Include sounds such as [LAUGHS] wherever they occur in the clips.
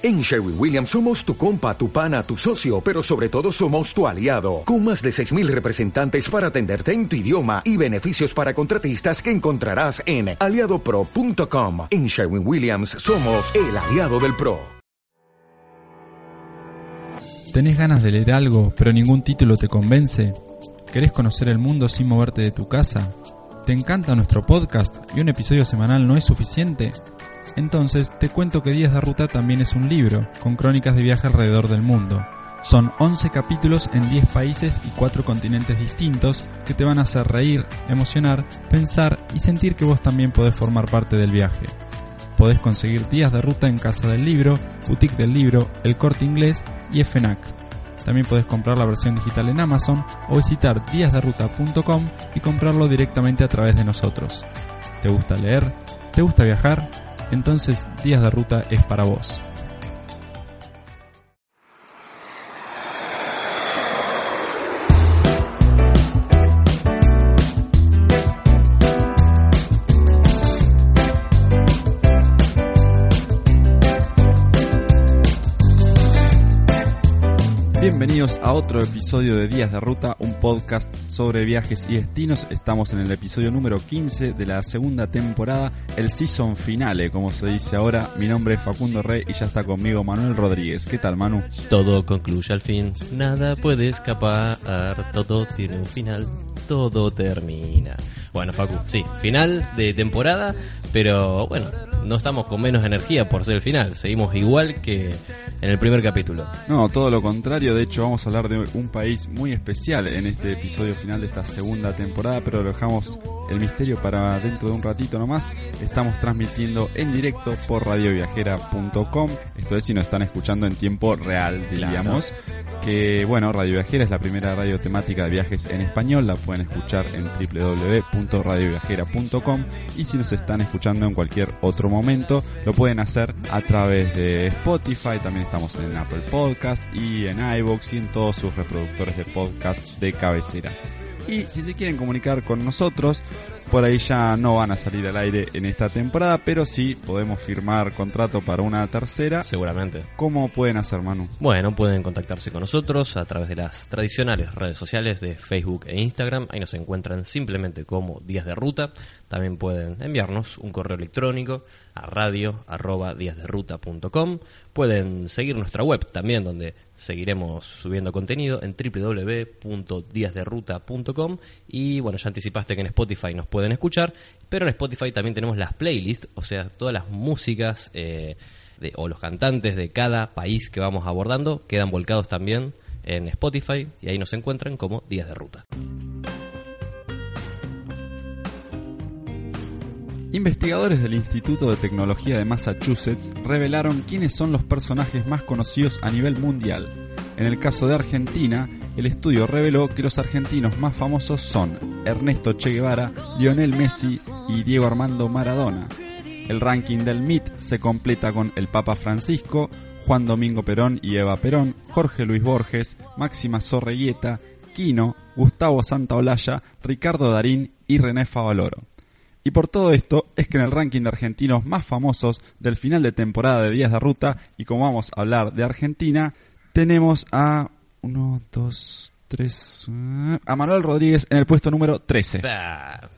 En Sherwin Williams somos tu compa, tu pana, tu socio, pero sobre todo somos tu aliado, con más de 6.000 representantes para atenderte en tu idioma y beneficios para contratistas que encontrarás en aliadopro.com. En Sherwin Williams somos el aliado del PRO. ¿Tenés ganas de leer algo, pero ningún título te convence? ¿Querés conocer el mundo sin moverte de tu casa? ¿Te encanta nuestro podcast y un episodio semanal no es suficiente? Entonces te cuento que Días de Ruta también es un libro, con crónicas de viaje alrededor del mundo. Son 11 capítulos en 10 países y 4 continentes distintos que te van a hacer reír, emocionar, pensar y sentir que vos también podés formar parte del viaje. Podés conseguir Días de Ruta en Casa del Libro, Boutique del Libro, El Corte Inglés y FNAC. También podés comprar la versión digital en Amazon o visitar díasderuta.com y comprarlo directamente a través de nosotros. ¿Te gusta leer? ¿Te gusta viajar? Entonces Días de Ruta es para vos. Bienvenidos a otro episodio de Días de Ruta, un podcast sobre viajes y destinos. Estamos en el episodio número 15 de la segunda temporada, el season finale, como se dice ahora. Mi nombre es Facundo Rey y ya está conmigo Manuel Rodríguez. ¿Qué tal, Manu? Todo concluye al fin, nada puede escapar, todo tiene un final, todo termina. Bueno, Facu, sí, final de temporada, pero bueno, no estamos con menos energía por ser el final, seguimos igual que en el primer capítulo. No, todo lo contrario, de hecho vamos a hablar de un país muy especial en este episodio final de esta segunda temporada, pero lo dejamos el misterio para dentro de un ratito nomás. Estamos transmitiendo en directo por radioviajera.com, esto es si nos están escuchando en tiempo real, diríamos. Que bueno, Radio Viajera es la primera radio temática de viajes en español, la pueden escuchar en www.radioviajera.com y si nos están escuchando en cualquier otro momento, lo pueden hacer a través de Spotify, también estamos en Apple Podcast y en iVoox y en todos sus reproductores de podcast de cabecera. Y si se quieren comunicar con nosotros, por ahí ya no van a salir al aire en esta temporada, pero sí podemos firmar contrato para una tercera. Seguramente. ¿Cómo pueden hacer, Manu? Bueno, pueden contactarse con nosotros a través de las tradicionales redes sociales de Facebook e Instagram. Ahí nos encuentran simplemente como Días de Ruta. También pueden enviarnos un correo electrónico a radio arroba Pueden seguir nuestra web también donde seguiremos subiendo contenido en www.díasderuta.com y bueno, ya anticipaste que en Spotify nos pueden escuchar, pero en Spotify también tenemos las playlists, o sea, todas las músicas eh, o los cantantes de cada país que vamos abordando quedan volcados también en Spotify y ahí nos encuentran como Días de Ruta. Investigadores del Instituto de Tecnología de Massachusetts revelaron quiénes son los personajes más conocidos a nivel mundial. En el caso de Argentina, el estudio reveló que los argentinos más famosos son Ernesto Che Guevara, Lionel Messi y Diego Armando Maradona. El ranking del MIT se completa con el Papa Francisco, Juan Domingo Perón y Eva Perón, Jorge Luis Borges, Máxima Sorreguieta, Quino, Gustavo Santaolalla, Ricardo Darín y René Favaloro. Y por todo esto es que en el ranking de argentinos más famosos del final de temporada de Días de Ruta, y como vamos a hablar de Argentina, tenemos a 1, 2, 3, a Manuel Rodríguez en el puesto número 13.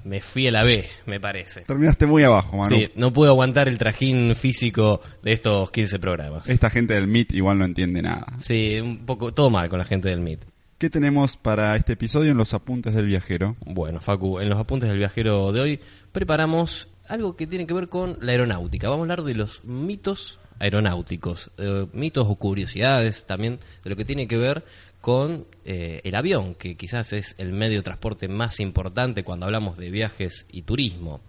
me fui a la B, me parece. Terminaste muy abajo, Manuel. Sí, no pude aguantar el trajín físico de estos 15 programas. Esta gente del MIT igual no entiende nada. Sí, un poco, todo mal con la gente del MIT. ¿Qué tenemos para este episodio en los apuntes del viajero? Bueno, Facu, en los apuntes del viajero de hoy preparamos algo que tiene que ver con la aeronáutica. Vamos a hablar de los mitos aeronáuticos, eh, mitos o curiosidades también de lo que tiene que ver con eh, el avión, que quizás es el medio de transporte más importante cuando hablamos de viajes y turismo.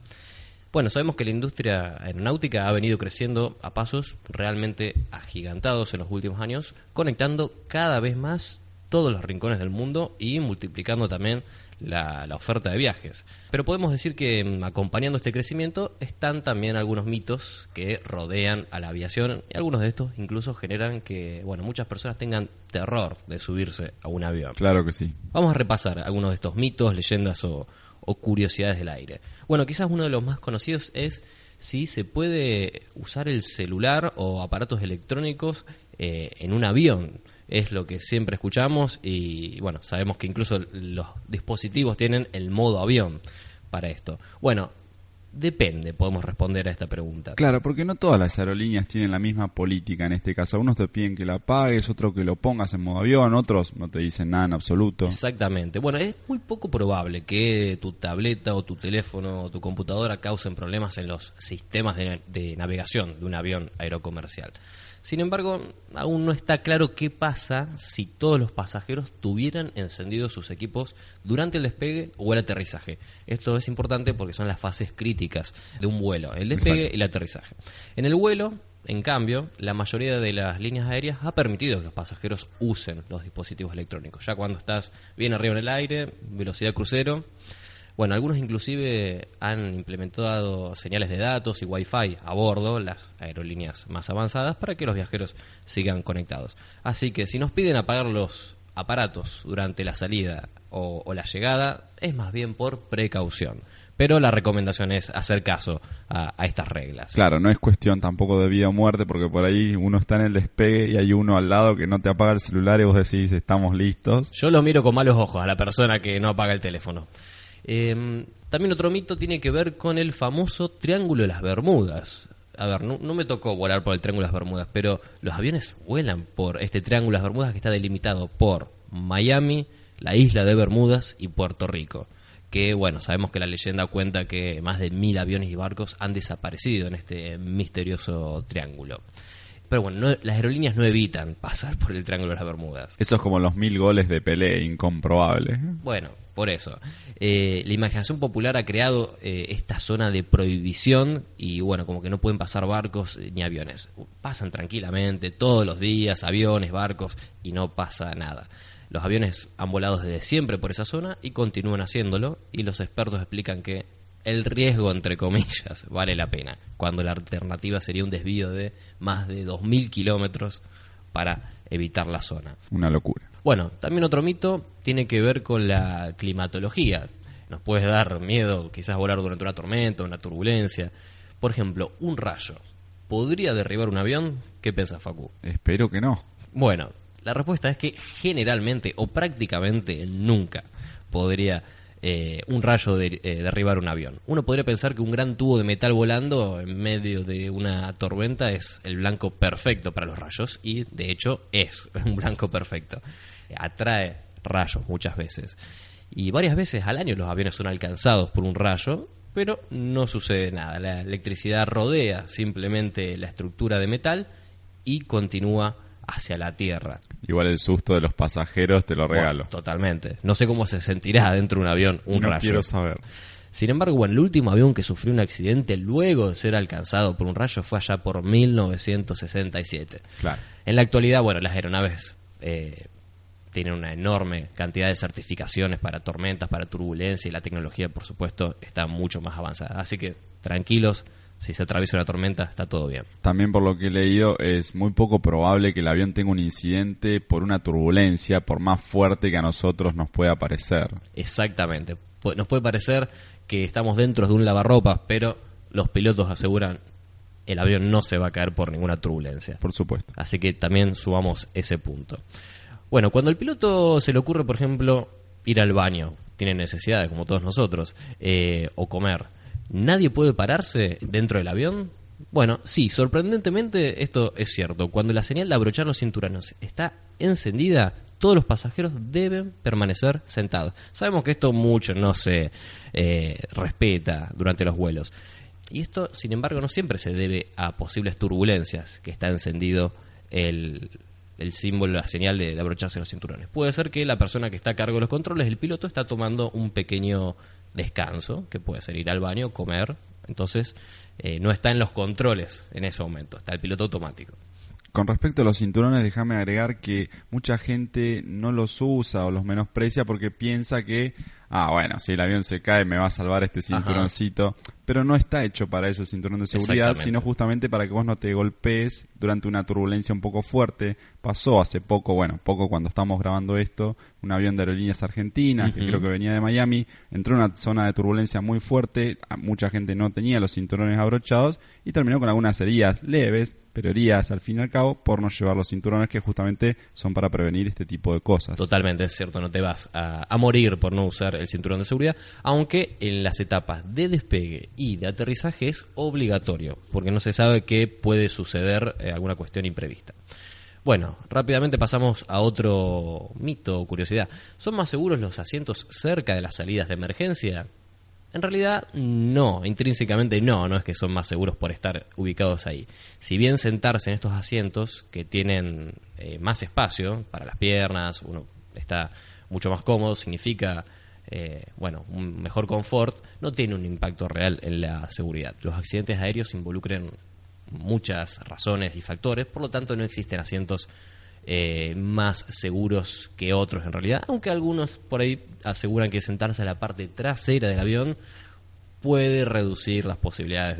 Bueno, sabemos que la industria aeronáutica ha venido creciendo a pasos realmente agigantados en los últimos años, conectando cada vez más todos los rincones del mundo y multiplicando también la, oferta de viajes. Pero podemos decir que mm, acompañando este crecimiento están también algunos mitos que rodean a la aviación y algunos de estos incluso generan que bueno muchas personas tengan terror de subirse a un avión. Claro que sí. Vamos a repasar algunos de estos mitos, leyendas o, o curiosidades del aire. Bueno, quizás uno de los más conocidos es si se puede usar el celular o aparatos electrónicos eh, en un avión. Es lo que siempre escuchamos y bueno, sabemos que incluso los dispositivos tienen el modo avión para esto. Bueno, Depende, podemos responder a esta pregunta. Claro, porque no todas las aerolíneas tienen la misma política en este caso. Algunos te piden que la pagues, otros que lo pongas en modo avión, otros no te dicen nada en absoluto. Exactamente. Bueno, es muy poco probable que tu tableta o tu teléfono o tu computadora causen problemas en los sistemas de, de navegación de un avión aerocomercial. Sin embargo, aún no está claro qué pasa si todos los pasajeros tuvieran encendidos sus equipos durante el despegue o el aterrizaje. Esto es importante porque son las fases críticas de un vuelo, el despegue y el aterrizaje. En el vuelo, en cambio, la mayoría de las líneas aéreas ha permitido que los pasajeros usen los dispositivos electrónicos. Ya cuando estás bien arriba en el aire, velocidad crucero, bueno, algunos inclusive han implementado señales de datos y wifi a bordo, las aerolíneas más avanzadas, para que los viajeros sigan conectados. Así que si nos piden apagar los aparatos durante la salida o, la llegada, es más bien por precaución. Pero la recomendación es hacer caso a, a, estas reglas. Claro, no es cuestión tampoco de vida o muerte, porque por ahí uno está en el despegue y hay uno al lado que no te apaga el celular y vos decís estamos listos. Yo lo miro con malos ojos a la persona que no apaga el teléfono. Eh, también otro mito tiene que ver con el famoso Triángulo de las Bermudas. A ver, no, me tocó volar por el Triángulo de las Bermudas, pero los aviones vuelan por este Triángulo de las Bermudas que está delimitado por Miami, la isla de Bermudas y Puerto Rico. Que, bueno, sabemos que la leyenda cuenta que más de mil aviones y barcos han desaparecido en este misterioso triángulo. Pero bueno, las aerolíneas no evitan pasar por el Triángulo de las Bermudas. Eso es como los mil goles de Pelé, incomprobable. Bueno, por eso. Eh, la imaginación popular ha creado eh, esta zona de prohibición y bueno, como que no pueden pasar barcos ni aviones. Pasan tranquilamente todos los días, aviones, barcos y no pasa nada. Los aviones han volado desde siempre por esa zona y continúan haciéndolo y los expertos explican que el riesgo, entre comillas, [LAUGHS] vale la pena, cuando la alternativa sería un desvío de más de 2.000 kilómetros para evitar la zona. Una locura. Bueno, también otro mito tiene que ver con la climatología. Nos puede dar miedo quizás volar durante una tormenta, una turbulencia. Por ejemplo, un rayo. ¿Podría derribar un avión? ¿Qué piensa Facu? Espero que no. Bueno, la respuesta es que generalmente o prácticamente nunca podría eh, un rayo de, eh, derribar un avión. Uno podría pensar que un gran tubo de metal volando en medio de una tormenta es el blanco perfecto para los rayos y de hecho es [LAUGHS] un blanco perfecto. Atrae rayos muchas veces. Y varias veces al año los aviones son alcanzados por un rayo, pero no sucede nada. La electricidad rodea simplemente la estructura de metal y continúa hacia la Tierra. Igual el susto de los pasajeros te lo regalo. totalmente. No sé cómo se sentirá dentro de un avión un no quiero saber. Sin embargo, bueno, el último avión que sufrió un accidente luego de ser alcanzado por un rayo fue allá por 1967. Claro. En la actualidad, bueno, las aeronaves eh, tienen una enorme cantidad de certificaciones para tormentas, para turbulencia y la tecnología, por supuesto, está mucho más avanzada. Así que tranquilos, si se atraviesa una tormenta, está todo bien. También por lo que he leído, es muy poco probable que el avión tenga un incidente por una turbulencia, por más fuerte que a nosotros nos pueda parecer. Exactamente. Nos puede parecer que estamos dentro de un lavarropas, pero los pilotos aseguran el avión no se va a caer por ninguna turbulencia. Por supuesto. Así que también subamos ese punto. Bueno, cuando el piloto se le ocurre, por ejemplo, ir al baño, tiene necesidades como todos nosotros, eh, o comer, ¿Nadie puede pararse dentro del avión? Bueno, sí, sorprendentemente esto es cierto. Cuando la señal de abrochar los cinturones está encendida, todos los pasajeros deben permanecer sentados. Sabemos que esto mucho no se eh, respeta durante los vuelos. Y esto, sin embargo, no siempre se debe a posibles turbulencias que está encendido el, el símbolo, la señal de, de, abrocharse los cinturones. Puede ser que la persona que está a cargo de los controles, el piloto, está tomando un pequeño descanso, que puede ser ir al baño, comer, entonces eh, no está en los controles en ese momento, está el piloto automático. Con respecto a los cinturones, déjame agregar que mucha gente no los usa o los menosprecia porque piensa que ah, bueno, si el avión se cae me va a salvar este cinturoncito. Pero no está hecho para eso el cinturón de seguridad, sino justamente para que vos no te golpees durante una turbulencia un poco fuerte. Pasó hace poco, bueno, poco cuando estábamos grabando esto, un avión de aerolíneas argentinas, que creo que venía de Miami, entró en una zona de turbulencia muy fuerte, mucha gente no tenía los cinturones abrochados y terminó con algunas heridas leves, pero heridas al fin y al cabo por no llevar los cinturones que justamente son para prevenir este tipo de cosas. Totalmente, es cierto, no te vas a, morir por no usar el cinturón de seguridad, aunque en las etapas de despegue y de aterrizaje es obligatorio, porque no se sabe que puede suceder eh, alguna cuestión imprevista. Bueno, rápidamente pasamos a otro mito o curiosidad. ¿Son más seguros los asientos cerca de las salidas de emergencia? En realidad, no, intrínsecamente no, no es que son más seguros por estar ubicados ahí. Si bien sentarse en estos asientos que tienen eh, más espacio para las piernas, uno está mucho más cómodo, significa, eh, bueno, un mejor confort, no tiene un impacto real en la seguridad. Los accidentes aéreos involucran muchas razones y factores, por lo tanto no existen asientos eh, más seguros que otros en realidad, aunque algunos por ahí aseguran que sentarse a la parte trasera del avión puede reducir las posibilidades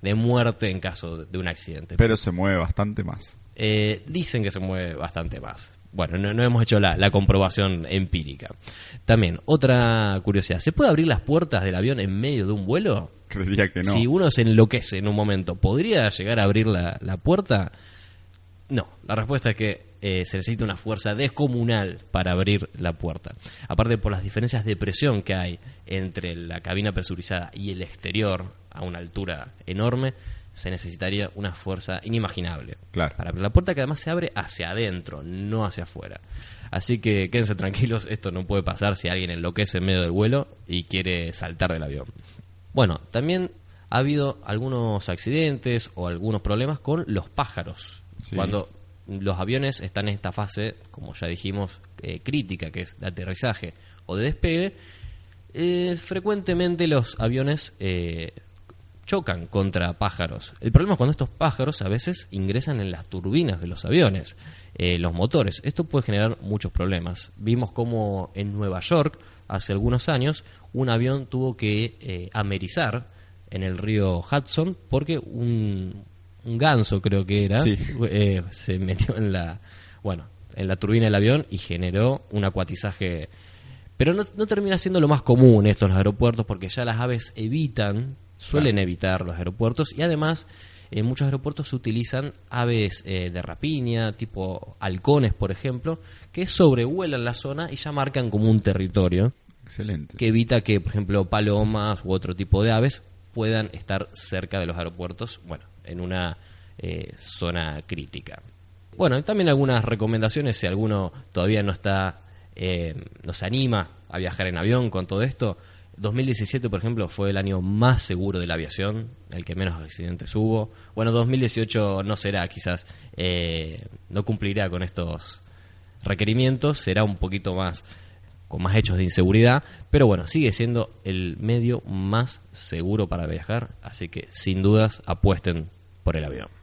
de, muerte en caso de un accidente. Pero se mueve bastante más. Eh, dicen que se mueve bastante más. Bueno, no, hemos hecho la, la, comprobación empírica. También, otra curiosidad. ¿Se puede abrir las puertas del avión en medio de un vuelo? Creería que no. Si uno se enloquece en un momento, ¿podría llegar a abrir la, la puerta? No, la respuesta es que eh, se necesita una fuerza descomunal para abrir la puerta. Aparte por las diferencias de presión que hay entre la cabina presurizada y el exterior a una altura enorme, se necesitaría una fuerza inimaginable claro. para abrir la puerta que además se abre hacia adentro, no hacia afuera. Así que quédense tranquilos, esto no puede pasar si alguien enloquece en medio del vuelo y quiere saltar del avión. Bueno, también ha habido algunos accidentes o algunos problemas con los pájaros. Cuando los aviones están en esta fase, como ya dijimos, eh, crítica, que es de aterrizaje o de despegue, eh, frecuentemente los aviones eh, chocan contra pájaros. El problema es cuando estos pájaros a veces ingresan en las turbinas de los aviones, los motores. Esto puede generar muchos problemas. Vimos como en Nueva York, hace algunos años, un avión tuvo que amerizar en el río Hudson porque un, un ganso creo que era, eh, se metió en la, bueno, en la turbina del avión y generó un acuatizaje. Pero no, no termina siendo lo más común esto en los aeropuertos porque ya las aves evitan, suelen evitar los aeropuertos y además en muchos aeropuertos se utilizan aves eh, de rapiña, tipo halcones, por ejemplo, que sobrevuelan la zona y ya marcan como un territorio. Excelente. Que evita que, por ejemplo, palomas u otro tipo de aves puedan estar cerca de los aeropuertos. Bueno, en una eh, zona crítica. Bueno, y también algunas recomendaciones si alguno todavía no está, eh, no se anima a viajar en avión con todo esto. 2017, por ejemplo, fue el año más seguro de la aviación, el que menos accidentes hubo. Bueno, 2018 no será, quizás eh, no cumplirá con estos requerimientos, será un poquito más con más hechos de inseguridad, pero bueno, sigue siendo el medio más seguro para viajar, así que sin dudas apuesten por el avión.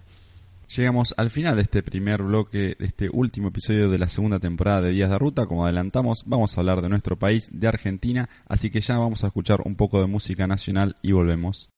Llegamos al final de este primer bloque, de este último episodio de la segunda temporada de Días de Ruta. Como adelantamos, vamos a hablar de nuestro país, de Argentina, así que ya vamos a escuchar un poco de música nacional y volvemos.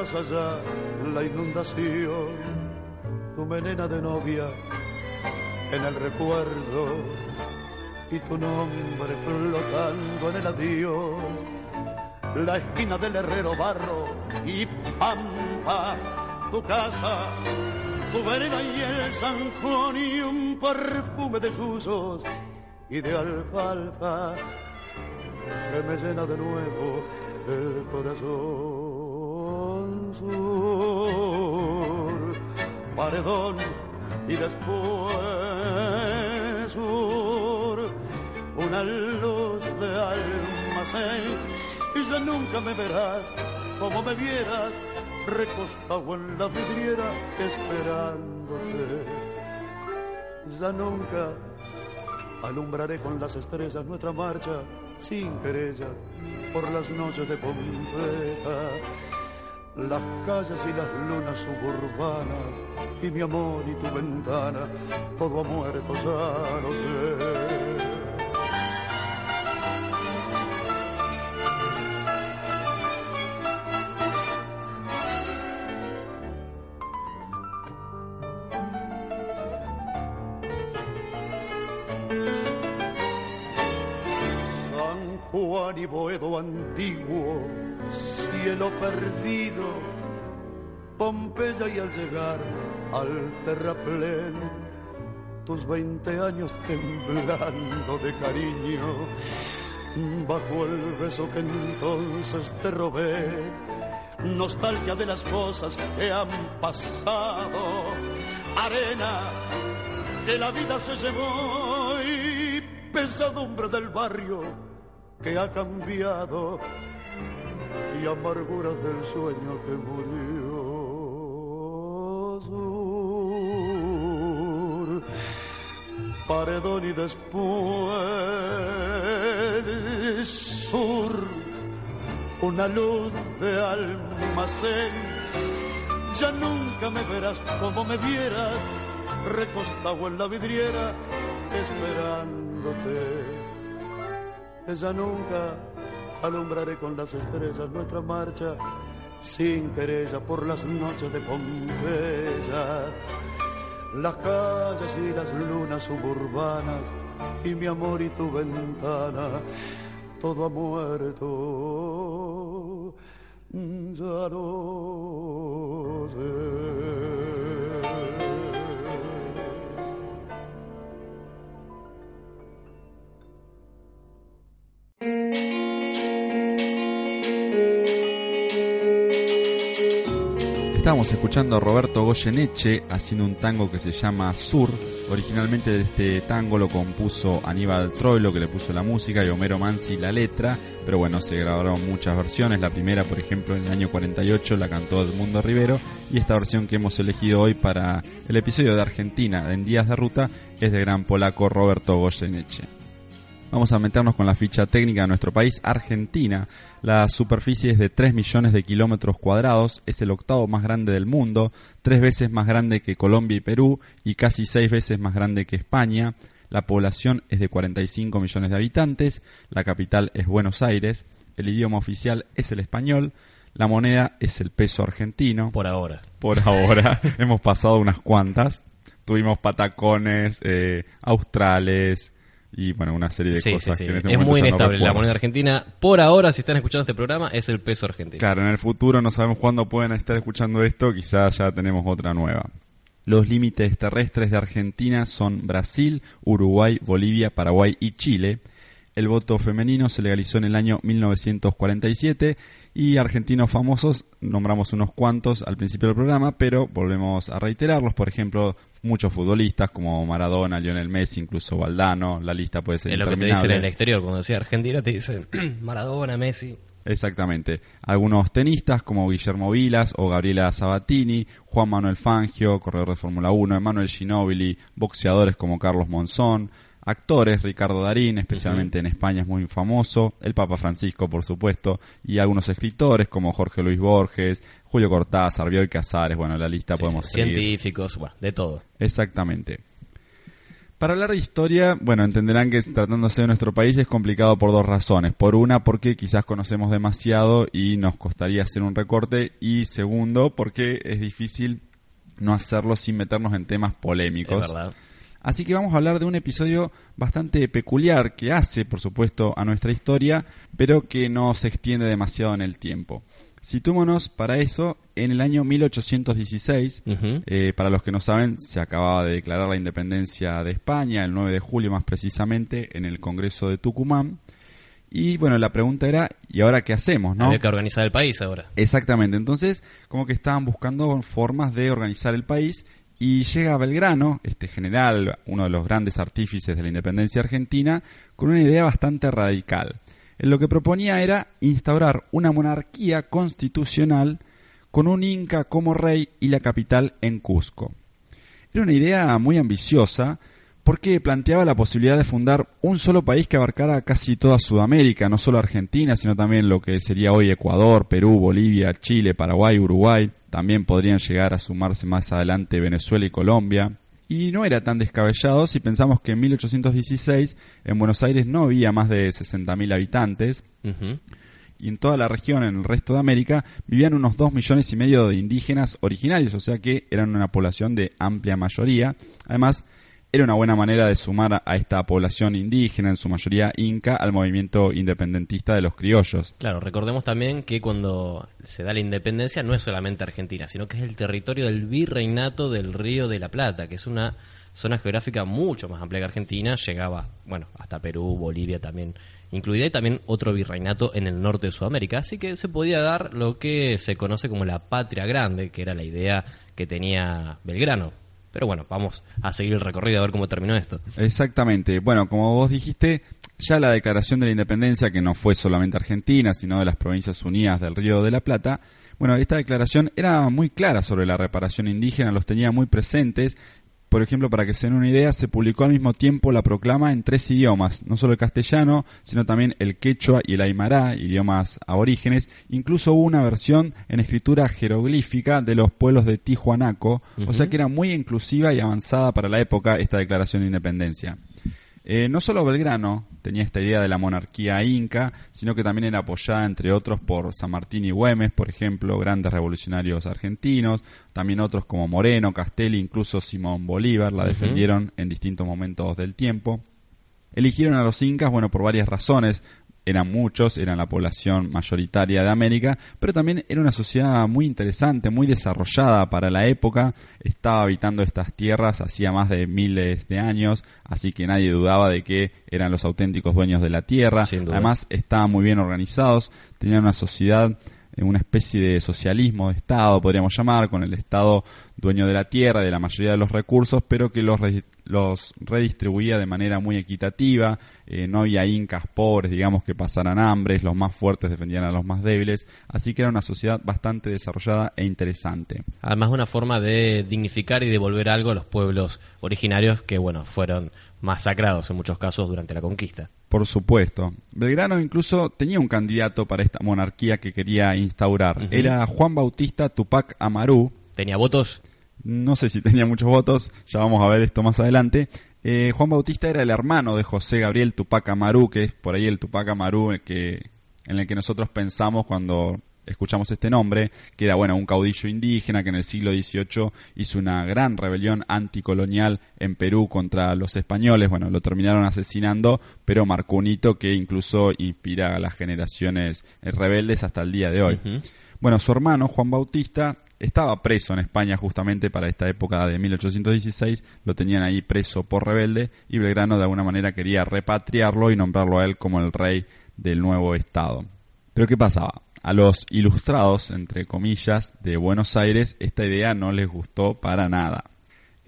Más allá la inundación, tu menena de novia en el recuerdo, y tu nombre flotando en el adiós. La esquina del herrero barro y pampa, tu casa, tu vereda y el zanjón y un perfume de susos y de alfalfa que me llena de nuevo el corazón. Sur, paredón y después sur, una luz de almacén y ya nunca me verás como me vieras recostado en la vidriera esperándote. Ya nunca alumbraré con las estrellas nuestra marcha sin querella por las noches de Pompeya las calles y las lunas suburbanas y mi amor y tu ventana, todo ha muerto, ya lo sé. San Juan y Boedo antiguo, cielo perdido, y al llegar al terraplén, tus veinte años temblando de cariño, bajo el beso que entonces te robé, nostalgia de las cosas que han pasado, arena que la vida se llevó y pesadumbre del barrio que ha cambiado y amarguras del sueño que murió. Paredón y después sur, una luz de almacén. Ya nunca me verás como me vieras, recostado en la vidriera, esperándote ella nunca alumbraré con las estrellas nuestra marcha sin querella por las noches de Pompeya. Las calles y las lunas suburbanas y mi amor y tu ventana, todo ha muerto, ya no sé. Estamos escuchando a Roberto Goyeneche haciendo un tango que se llama Sur. Originalmente este tango lo compuso Aníbal Troilo, que le puso la música, y Homero Mansi la letra. Pero bueno, se grabaron muchas versiones. La primera, por ejemplo, en el año 48 la cantó Edmundo Rivero. Y esta versión que hemos elegido hoy para el episodio de Argentina en Días de Ruta es de gran polaco Roberto Goyeneche. Vamos a meternos con la ficha técnica de nuestro país, Argentina. La superficie es de 3 millones de kilómetros cuadrados, es el octavo más grande del mundo, tres veces más grande que Colombia y Perú y casi seis veces más grande que España. La población es de 45 millones de habitantes, la capital es Buenos Aires, el idioma oficial es el español, la moneda es el peso argentino. Por ahora. Por ahora, [LAUGHS] hemos pasado unas cuantas. Tuvimos patacones, eh, australes, y bueno, una serie de Sí, cosas sí, sí. que en este Es muy no inestable la moneda argentina. Por ahora, si están escuchando este programa, es el peso argentino. Claro, en el futuro no sabemos cuándo pueden estar escuchando esto, quizás ya tenemos otra nueva. Los límites terrestres de Argentina son Brasil, Uruguay, Bolivia, Paraguay y Chile. El voto femenino se legalizó en el año 1947 y argentinos famosos nombramos unos cuantos al principio del programa, pero volvemos a reiterarlos. Por ejemplo, muchos futbolistas como Maradona, Lionel Messi, incluso Valdano. La lista puede ser Es lo que te dicen en el exterior. Cuando decía Argentina, te dicen [CLEARS THROAT] Maradona, Messi. Exactamente. Algunos tenistas como Guillermo Vilas o Gabriela Sabatini, Juan Manuel Fangio, corredor de Fórmula 1, Emanuel Ginóbili, boxeadores como Carlos Monzón, actores, Ricardo Darín, especialmente en España es muy famoso, el Papa Francisco, por supuesto, y algunos escritores como Jorge Luis Borges, Julio Cortázar, Bioy Casares, bueno, la lista podemos seguir. Científicos, bueno, de todo. Exactamente. Para hablar de historia, bueno, entenderán que tratándose de nuestro país es complicado por dos razones. Por una, porque quizás conocemos demasiado y nos costaría hacer un recorte. Y segundo, porque es difícil no hacerlo sin meternos en temas Es polémicos. verdad. Así que vamos a hablar de un episodio bastante peculiar que hace, por supuesto, a nuestra historia, pero que no se extiende demasiado en el tiempo. Situémonos para eso en el año 1816. Ujú. Eh, para los que no saben, se acababa de declarar la independencia de España, el 9 de julio más precisamente, en el Congreso de Tucumán. Y bueno, la pregunta era, ¿y ahora qué hacemos? ¿no? Había que organizar el país ahora. Exactamente, entonces como que estaban buscando formas de organizar el país y llega Belgrano, este general, uno de los grandes artífices de la independencia argentina, con una idea bastante radical. Él lo que proponía era instaurar una monarquía constitucional con un inca como rey y la capital en Cusco. Era una idea muy ambiciosa porque planteaba la posibilidad de fundar un solo país que abarcara casi toda Sudamérica, no solo Argentina, sino también lo que sería hoy Ecuador, Perú, Bolivia, Chile, Paraguay, Uruguay. También podrían llegar a sumarse más adelante Venezuela y Colombia. Y no era tan descabellado si pensamos que en 1816 en Buenos Aires no había más de 60.000 habitantes, y en toda la región, en el resto de América, vivían unos 2 millones y medio de indígenas originarios, o sea que eran una población de amplia mayoría. Además, era una buena manera de sumar a- esta población indígena, en su mayoría inca, al movimiento independentista de los criollos. Claro, recordemos también que cuando se da la independencia no es solamente Argentina, sino que es el territorio del virreinato del Río de la Plata, que es una zona geográfica mucho más amplia que Argentina, llegaba, bueno, hasta Perú, Bolivia también incluida, y también otro virreinato en el norte de Sudamérica, así que se podía dar lo que se conoce como la patria grande, que era la idea que tenía Belgrano. Pero bueno, vamos a seguir el recorrido a ver cómo terminó esto. Exactamente. Bueno, como vos dijiste, ya la declaración de la independencia, que no fue solamente Argentina, sino de las Provincias Unidas del Río de la Plata, bueno, esta declaración era muy clara sobre la reparación indígena, los tenía muy presentes. Por ejemplo, para que se den una idea, se publicó al mismo tiempo la proclama en tres idiomas, no solo el castellano, sino también el quechua y el aymara, idiomas aborígenes. Incluso hubo una versión en escritura jeroglífica de los pueblos de Tijuanaco, o sea que era muy inclusiva y avanzada para la época esta declaración de independencia. Eh, no solo Belgrano tenía esta idea de la monarquía inca, sino que también era apoyada, entre otros, por San Martín y Güemes, por ejemplo, grandes revolucionarios argentinos, también otros como Moreno, Castelli, incluso Simón Bolívar la defendieron en distintos momentos del tiempo. Eligieron a los incas, bueno, por varias razones. Eran muchos, eran la población mayoritaria de América, pero también era una sociedad muy interesante, muy desarrollada para la época. Estaba habitando estas tierras hacía más de miles de años, así que nadie dudaba de que eran los auténticos dueños de la tierra. Además, estaban muy bien organizados, tenían una sociedad una especie de socialismo de Estado, podríamos llamar, con el Estado dueño de la tierra, de la mayoría de los recursos, pero que los, los redistribuía de manera muy equitativa. Eh, no había incas pobres, digamos, que pasaran hambres, los más fuertes defendían a los más débiles, así que era una sociedad bastante desarrollada e interesante. Además, una forma de dignificar y devolver algo a los pueblos originarios que, bueno, fueron masacrados en muchos casos durante la conquista. Por supuesto. Belgrano incluso tenía un candidato para esta monarquía que quería instaurar. Era Juan Bautista Tupac Amaru, ¿Tenía votos? No sé si [LAUGHS] tenía muchos votos, ya vamos a ver esto más adelante. Eh, Juan Bautista era el hermano de José Gabriel Tupac Amaru, que es por ahí el Tupac Amaru el que, en el que nosotros pensamos cuando escuchamos este nombre, que era bueno un caudillo indígena que en el siglo XVIII hizo una gran rebelión anticolonial en Perú contra los españoles. Bueno, lo terminaron asesinando, pero marcó un hito que incluso inspira a las generaciones eh, rebeldes hasta el día de hoy. Bueno, su hermano, Juan Bautista, estaba preso en España justamente para esta época de 1816. Lo tenían ahí preso por rebelde y Belgrano de alguna manera quería repatriarlo y nombrarlo a él como el rey del nuevo estado. Pero ¿qué pasaba? A los ilustrados, entre comillas, de Buenos Aires, esta idea no les gustó para nada.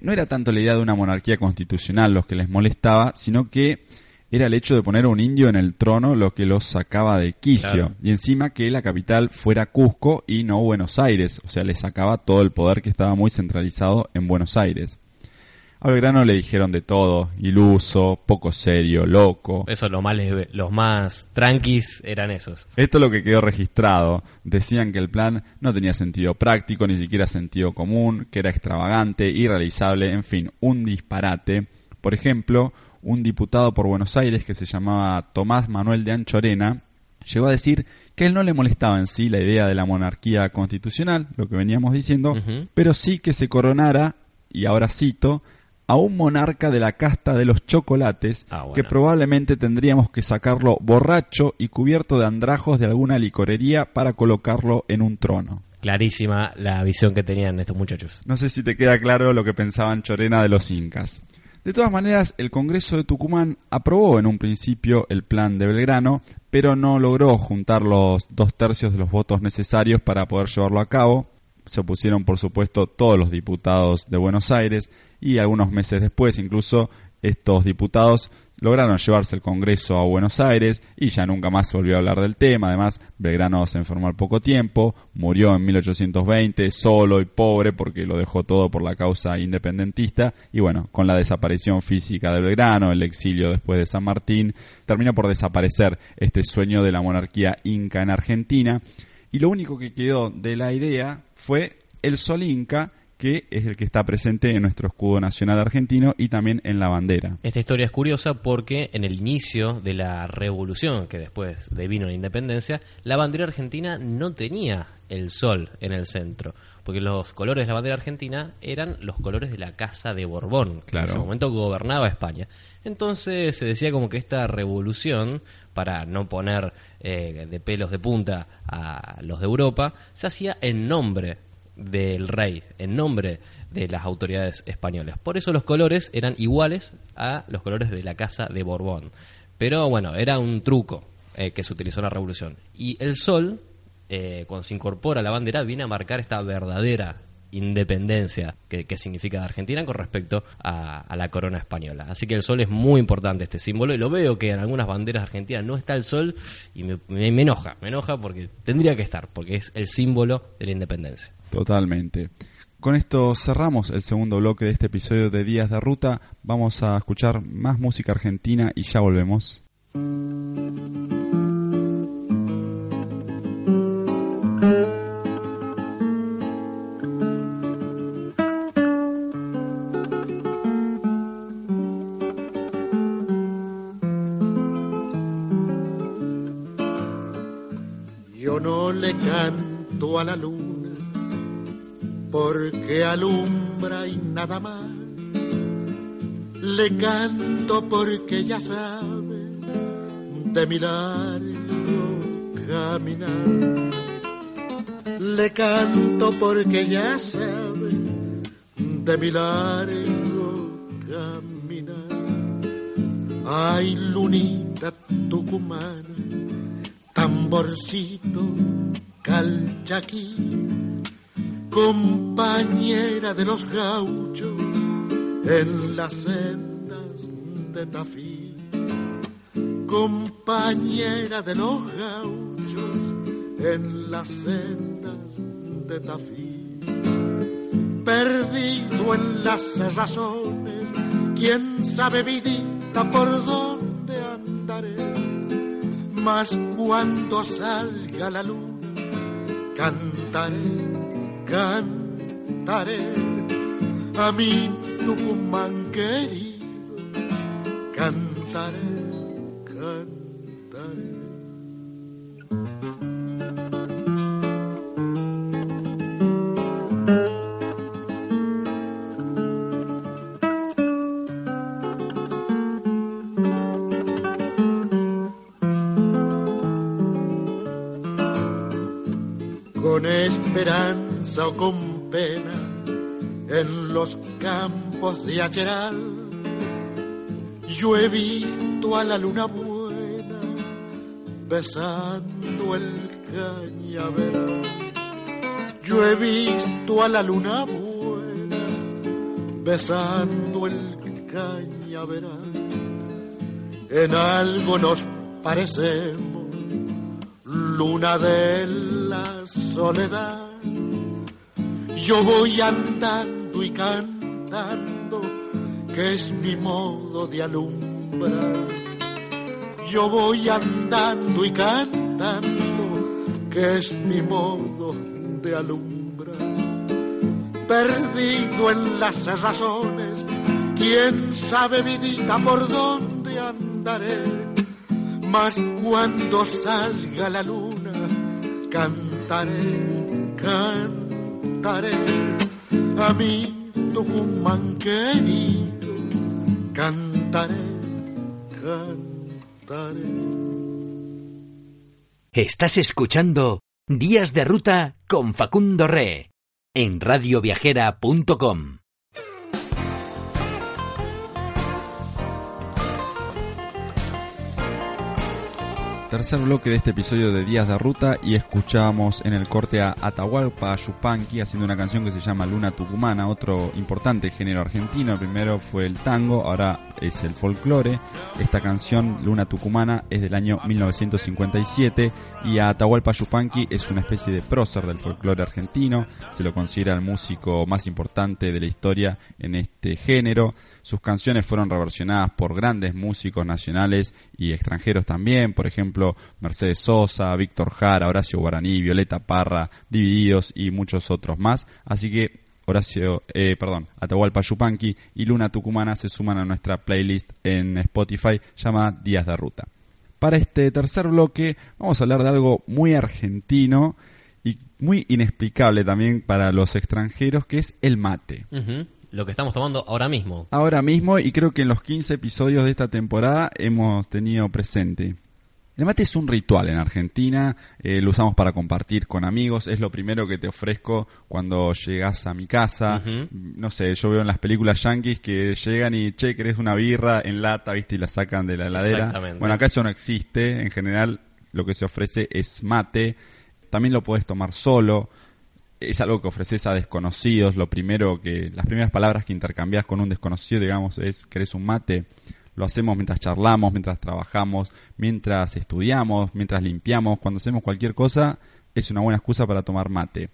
No era tanto la idea de una monarquía constitucional los que les molestaba, sino que era el hecho de poner a un indio en el trono lo que los sacaba de quicio. Claro. Y encima que la capital fuera Cusco y no Buenos Aires. O sea, le sacaba todo el poder que estaba muy centralizado en Buenos Aires. A Belgrano le dijeron de todo, iluso, poco serio, loco. Eso, los más, los más tranquis eran esos. Esto es lo que quedó registrado. Decían que el plan no tenía sentido práctico, ni siquiera sentido común, que era extravagante, irrealizable, en fin, un disparate. Por ejemplo, un diputado por Buenos Aires que se llamaba Tomás Manuel de Anchorena llegó a decir que él no le molestaba en sí la idea de la monarquía constitucional, lo que veníamos diciendo, pero sí que se coronara, y ahora cito, a un monarca de la casta de los chocolates Ah, bueno. que probablemente tendríamos que sacarlo borracho y cubierto de andrajos de alguna licorería para colocarlo en un trono. Clarísima la visión que tenían estos muchachos. No sé si te queda claro lo que pensaban Chorena de los incas. De todas maneras, el Congreso de Tucumán aprobó en un principio el plan de Belgrano, pero no logró juntar los dos tercios de los votos necesarios para poder llevarlo a cabo. Se opusieron, por supuesto, todos los diputados de Buenos Aires y algunos meses después, incluso, estos diputados lograron llevarse el Congreso a Buenos Aires y ya nunca más volvió a hablar del tema. Además, Belgrano se enfermó al poco tiempo, murió en 1820 solo y pobre porque lo dejó todo por la causa independentista y bueno, con la desaparición física de Belgrano, el exilio después de San Martín, terminó por desaparecer este sueño de la monarquía inca en Argentina y lo único que quedó de la idea fue el sol inca que es el que está presente en nuestro escudo nacional argentino y también en la bandera. Esta historia es curiosa porque en el inicio de la revolución que después devino la independencia, la bandera argentina no tenía el sol en el centro, porque los colores de la bandera argentina eran los colores de la Casa de Borbón, que Claro. en ese momento gobernaba España. Entonces se decía como que esta revolución, para no poner eh, de pelos de punta a los de Europa, se hacía en nombre del rey, en nombre de las autoridades españolas. Por eso los colores eran iguales a los colores de la Casa de Borbón. Pero bueno, era un truco eh, que se utilizó en la revolución. Y el sol, eh, cuando se incorpora a la bandera, viene a marcar esta verdadera independencia que, que significa Argentina con respecto a, la corona española. Así que el sol es muy importante este símbolo y lo veo que en algunas banderas argentinas no está el sol y me- me enoja, me enoja porque tendría que estar, porque es el símbolo de la independencia. Totalmente. Con esto cerramos el segundo bloque de este episodio de Días de Ruta. Vamos a escuchar más música argentina y ya volvemos. Porque alumbra y nada más. Le canto porque ya sabe de mi largo caminar. Le canto porque ya sabe de mi largo caminar. Ay, lunita tucumana tamborcito calchaquí, compañera de los gauchos en las sendas de Tafí, compañera de los gauchos en las sendas de Tafí, perdido en las razones, quién sabe vidita por dónde andaré. Mas cuando salga la luna, cantaré, cantaré a mi Tucumán querido, cantaré, cantaré. con esperanza con pena en los campos de Acheral. Yo he visto a la luna buena besando el cañaveral. Yo he visto a la luna buena besando el cañaveral. En algo nos parecemos, luna de la soledad. Yo voy andando y cantando, que es mi modo de alumbrar. Yo voy andando y cantando, que es mi modo de alumbrar. Perdido en las razones, quién sabe vidita por dónde andaré. Mas cuando salga la luna, cantaré, cantaré a mi Tucumán querido, cantaré, cantaré. Estás escuchando Días de Ruta con Facundo Re en radioviajera.com. tercer bloque de este episodio de Días de Ruta y escuchábamos en el corte a Atahualpa Yupanqui haciendo una canción que se llama Luna Tucumana, otro importante género argentino. primero fue el tango, ahora es el folclore. Esta canción, Luna Tucumana, es del año 1957 y Atahualpa Yupanqui es una especie de prócer del folclore argentino. Se lo considera el músico más importante de la historia en este género. Sus canciones fueron reversionadas por grandes músicos nacionales y extranjeros también, por ejemplo, Mercedes Sosa, Víctor Jara, Horacio Guaraní, Violeta Parra, Divididos y muchos otros más. Así que Horacio, eh, perdón, Atahualpa Yupanqui y Luna Tucumana se suman a nuestra playlist en Spotify llamada Días de Ruta. Para este tercer bloque vamos a hablar de algo muy argentino y muy inexplicable también para los extranjeros, que es el mate lo que estamos tomando ahora mismo. Ahora mismo, y creo que en los 15 episodios de esta temporada hemos tenido presente. El mate es un ritual en Argentina, eh, lo usamos para compartir con amigos, es lo primero que te ofrezco cuando llegas a mi casa. No sé, yo veo en las películas yankees que llegan y, che, querés una birra en lata, viste, y la sacan de la heladera. Bueno, acá eso no existe, en general lo que se ofrece es mate, también lo puedes tomar solo es algo que ofreces a desconocidos. Lo primero que, las primeras palabras que intercambias con un desconocido, digamos, es ¿querés un mate? Lo hacemos mientras charlamos, mientras trabajamos, mientras estudiamos, mientras limpiamos. Cuando hacemos cualquier cosa, es una buena excusa para tomar mate.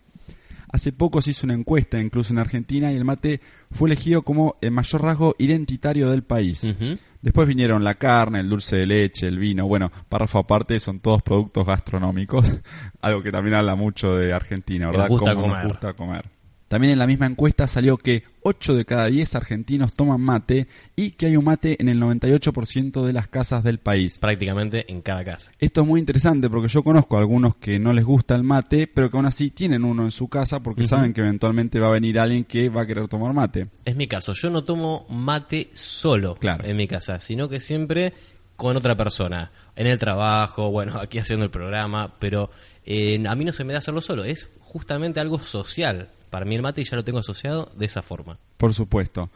Hace poco se hizo una encuesta, incluso en Argentina, y el mate fue elegido como el mayor rasgo identitario del país. Después vinieron la carne, el dulce de leche, el vino. Bueno, párrafo aparte, son todos productos gastronómicos. [LAUGHS] Algo que también habla mucho de Argentina, ¿verdad? Nos gusta gusta comer. También en la misma encuesta salió que 8 de cada 10 argentinos toman mate y que hay un mate en el 98% de las casas del país. Prácticamente en cada casa. Esto es muy interesante porque yo conozco a algunos que no les gusta el mate, pero que aún así tienen uno en su casa porque saben que eventualmente va a venir alguien que va a querer tomar mate. Es mi caso, yo no tomo mate solo en mi casa, sino que siempre con otra persona, en el trabajo, bueno, aquí haciendo el programa, pero eh, a mí no se me da hacerlo solo, es justamente algo social para mí el mate ya lo tengo asociado de esa forma. Por supuesto.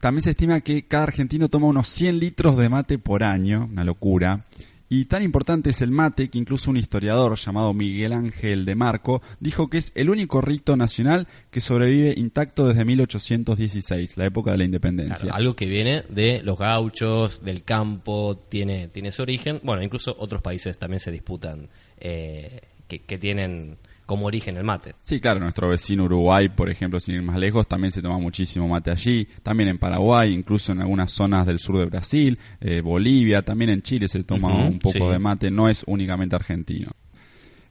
También se estima que cada argentino toma unos 100 litros de mate por año, una locura. Y tan importante es el mate que incluso un historiador llamado Miguel Ángel de Marco dijo que es el único rito nacional que sobrevive intacto desde 1816, la época de la independencia. algo que viene de los gauchos, del campo, tiene, tiene su origen. Bueno, incluso otros países también se disputan eh, que, que tienen como origen el mate. Sí, claro, nuestro vecino Uruguay, por ejemplo, sin ir más lejos, también se toma muchísimo mate allí, también en Paraguay, incluso en algunas zonas del sur de Brasil, eh, Bolivia, también en Chile se toma un poco de mate, no es únicamente argentino.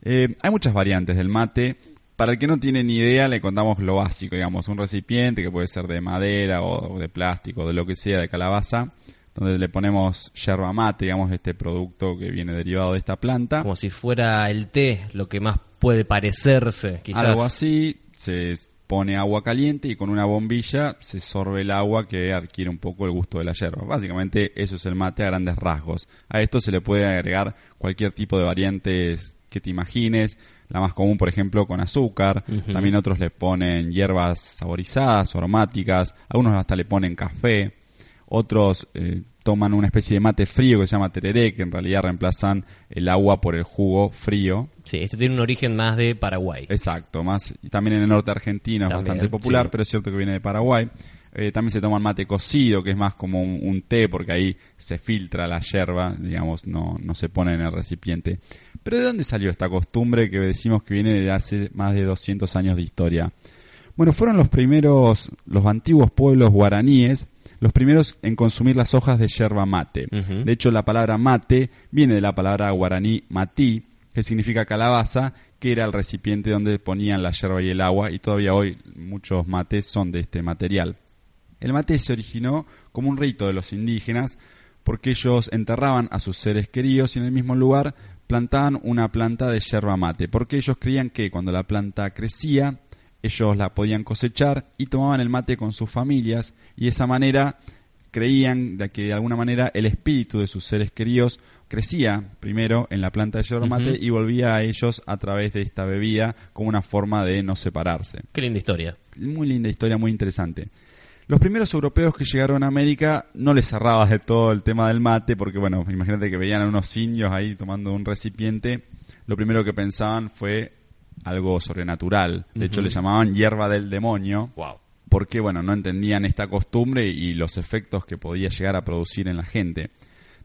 Eh, hay muchas variantes del mate. Para el que no tiene ni idea, le contamos lo básico, digamos, un recipiente que puede ser de madera o de plástico, de lo que sea, de calabaza, donde le ponemos yerba mate, digamos, este producto que viene derivado de esta planta. Como si fuera el té, lo que más puede parecerse, quizás. Algo así, se pone agua caliente y con una bombilla se sorbe el agua que adquiere un poco el gusto de la yerba. Básicamente eso es el mate a grandes rasgos. A esto se le puede agregar cualquier tipo de variantes que te imagines. La más común, por ejemplo, con azúcar. También otros le ponen hierbas saborizadas o aromáticas. Algunos hasta le ponen café. Otros eh, toman una especie de mate frío que se llama tereré, que en realidad reemplazan el agua por el jugo frío. Sí, esto tiene un origen más de Paraguay. Exacto, más y también en el norte argentino es bastante popular, pero es cierto que viene de Paraguay. Eh, también se toma mate cocido, que es más como un, té, porque ahí se filtra la yerba, digamos, no, no se pone en el recipiente. Pero ¿de dónde salió esta costumbre que decimos que viene de hace más de 200 años de historia? Bueno, fueron los primeros, los antiguos pueblos guaraníes, los primeros en consumir las hojas de yerba mate. De hecho, la palabra mate viene de la palabra guaraní matí, que significa calabaza, que era el recipiente donde ponían la yerba y el agua, y todavía hoy muchos mates son de este material. El mate se originó como un rito de los indígenas, porque ellos enterraban a sus seres queridos y en el mismo lugar plantaban una planta de yerba mate, porque ellos creían que cuando la planta crecía, ellos la podían cosechar y tomaban el mate con sus familias y de esa manera creían de que de alguna manera el espíritu de sus seres queridos crecía primero en la planta de yerba mate y volvía a ellos a través de esta bebida como una forma de no separarse. Qué linda historia. Muy linda historia, muy interesante. Los primeros europeos que llegaron a América no les cerraba de todo el tema del mate, porque bueno, imagínate que veían a unos indios ahí tomando un recipiente, lo primero que pensaban fue algo sobrenatural. De hecho, le llamaban hierba del demonio, Wow. porque bueno, no entendían esta costumbre y los efectos que podía llegar a producir en la gente.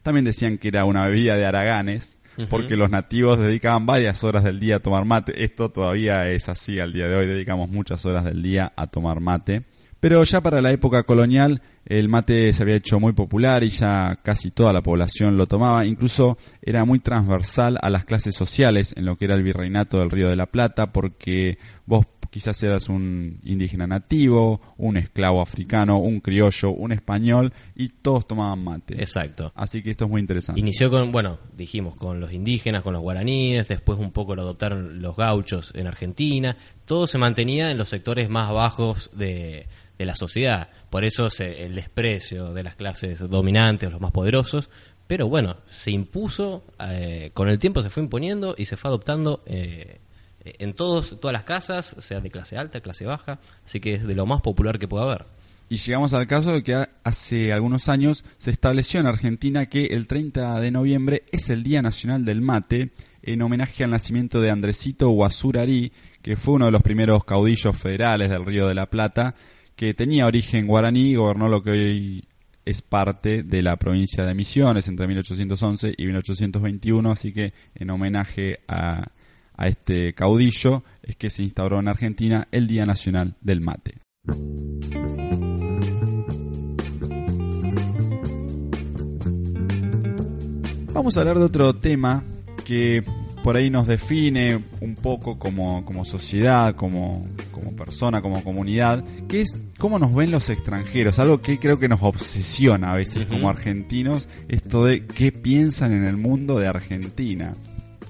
También decían que era una bebida de haraganes, porque los nativos dedicaban varias horas del día a tomar mate. Esto todavía es así al día de hoy, dedicamos muchas horas del día a tomar mate. Pero ya para la época colonial el mate se había hecho muy popular y ya casi toda la población lo tomaba, incluso era muy transversal a las clases sociales en lo que era el virreinato del Río de la Plata, porque vos quizás eras un indígena nativo, un esclavo africano, un criollo, un español y todos tomaban mate. Exacto. Así que esto es muy interesante. Inició con, bueno, dijimos, con los indígenas, con los guaraníes, después un poco lo adoptaron los gauchos en Argentina. Todo se mantenía en los sectores más bajos de, de la sociedad. Por eso se- el desprecio de las clases dominantes, los más poderosos. Pero bueno, se impuso, eh, con el tiempo se fue imponiendo y se fue adoptando eh, en todos, todas las casas, sea de clase alta, clase baja. Así que es de lo más popular que puede haber. Y llegamos al caso de que ha- hace algunos años se estableció en Argentina que el 30 de noviembre es el Día Nacional del Mate, en homenaje al nacimiento de Andresito Guasurari, que fue uno de los primeros caudillos federales del Río de la Plata, que tenía origen guaraní y gobernó lo que hoy es parte de la provincia de Misiones entre 1811 y 1821, así que en homenaje a, a este caudillo es que se instauró en Argentina el Día Nacional del Mate. Vamos a hablar de otro tema que por ahí nos define un poco como, como sociedad, como, como persona, como comunidad, que es cómo nos ven los extranjeros, algo que creo que nos obsesiona a veces como argentinos, esto de qué piensan en el mundo de Argentina.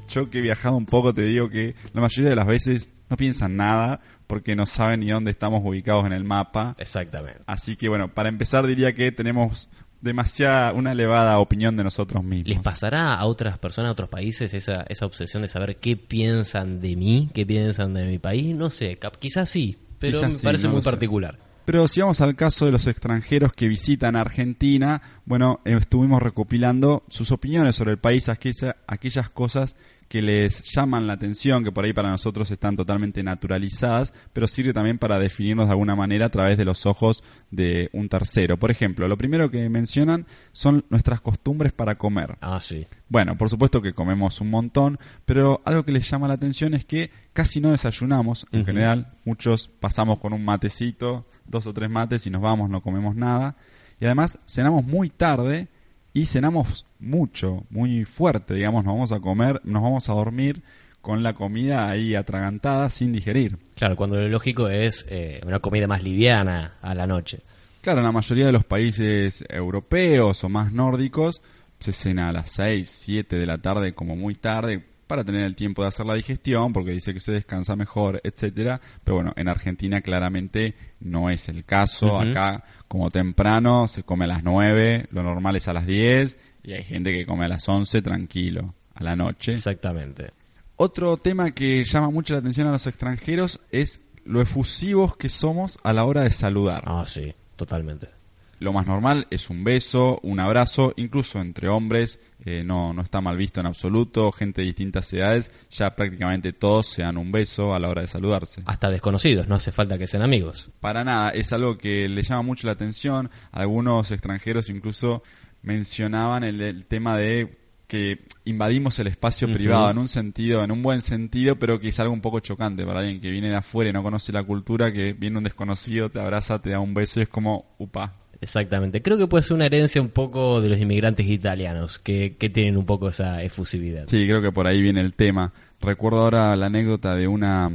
Yo que he viajado un poco te digo que la mayoría de las veces no piensan nada porque no saben ni dónde estamos ubicados en el mapa. Exactamente. Así que bueno, para empezar diría que tenemos demasiada, una elevada opinión de nosotros mismos. ¿Les pasará a otras personas, a otros países, esa, esa obsesión de saber qué piensan de mí, qué piensan de mi país? No sé, quizás sí, pero Quizás me sí, parece no muy sé. particular. Pero si vamos al caso de los extranjeros que visitan Argentina, bueno, eh, estuvimos recopilando sus opiniones sobre el país, aquella- aquellas cosas que les llaman la atención, que por ahí para nosotros están totalmente naturalizadas, pero sirve también para definirnos de alguna manera a través de los ojos de un tercero. Por ejemplo, lo primero que mencionan son nuestras costumbres para comer. Ah, sí. Bueno, por supuesto que comemos un montón, pero algo que les llama la atención es que casi no desayunamos. En general, muchos pasamos con un matecito, dos o tres mates y nos vamos, no comemos nada. Y además, cenamos muy tarde y cenamos mucho, muy fuerte, digamos, nos vamos a comer, nos vamos a dormir con la comida ahí atragantada sin digerir. Claro, cuando lo lógico es eh, una comida más liviana a la noche. Claro, en la mayoría de los países europeos o más nórdicos se cena a las 6, 7 de la tarde como muy tarde para tener el tiempo de hacer la digestión porque dice que se descansa mejor, etcétera, pero bueno, en Argentina claramente no es el caso. Acá como temprano se come a las 9, lo normal es a las 10 y hay gente que come a las 11 tranquilo, a la noche. Exactamente. Otro tema que llama mucho la atención a los extranjeros es lo efusivos que somos a la hora de saludar. Ah, sí, totalmente. Lo más normal es un beso, un abrazo, incluso entre hombres, eh, no, no está mal visto en absoluto, gente de distintas edades, ya prácticamente todos se dan un beso a la hora de saludarse. Hasta desconocidos, no hace falta que sean amigos. Para nada, es algo que le llama mucho la atención, algunos extranjeros incluso mencionaban el, el tema de que invadimos el espacio privado en un sentido, en un buen sentido, pero que es algo un poco chocante para alguien que viene de afuera y no conoce la cultura, que viene un desconocido, te abraza, te da un beso y es como, upa, Exactamente. Creo que puede ser una herencia un poco de los inmigrantes italianos, que, que tienen un poco esa efusividad. Sí, creo que por ahí viene el tema. Recuerdo ahora la anécdota de una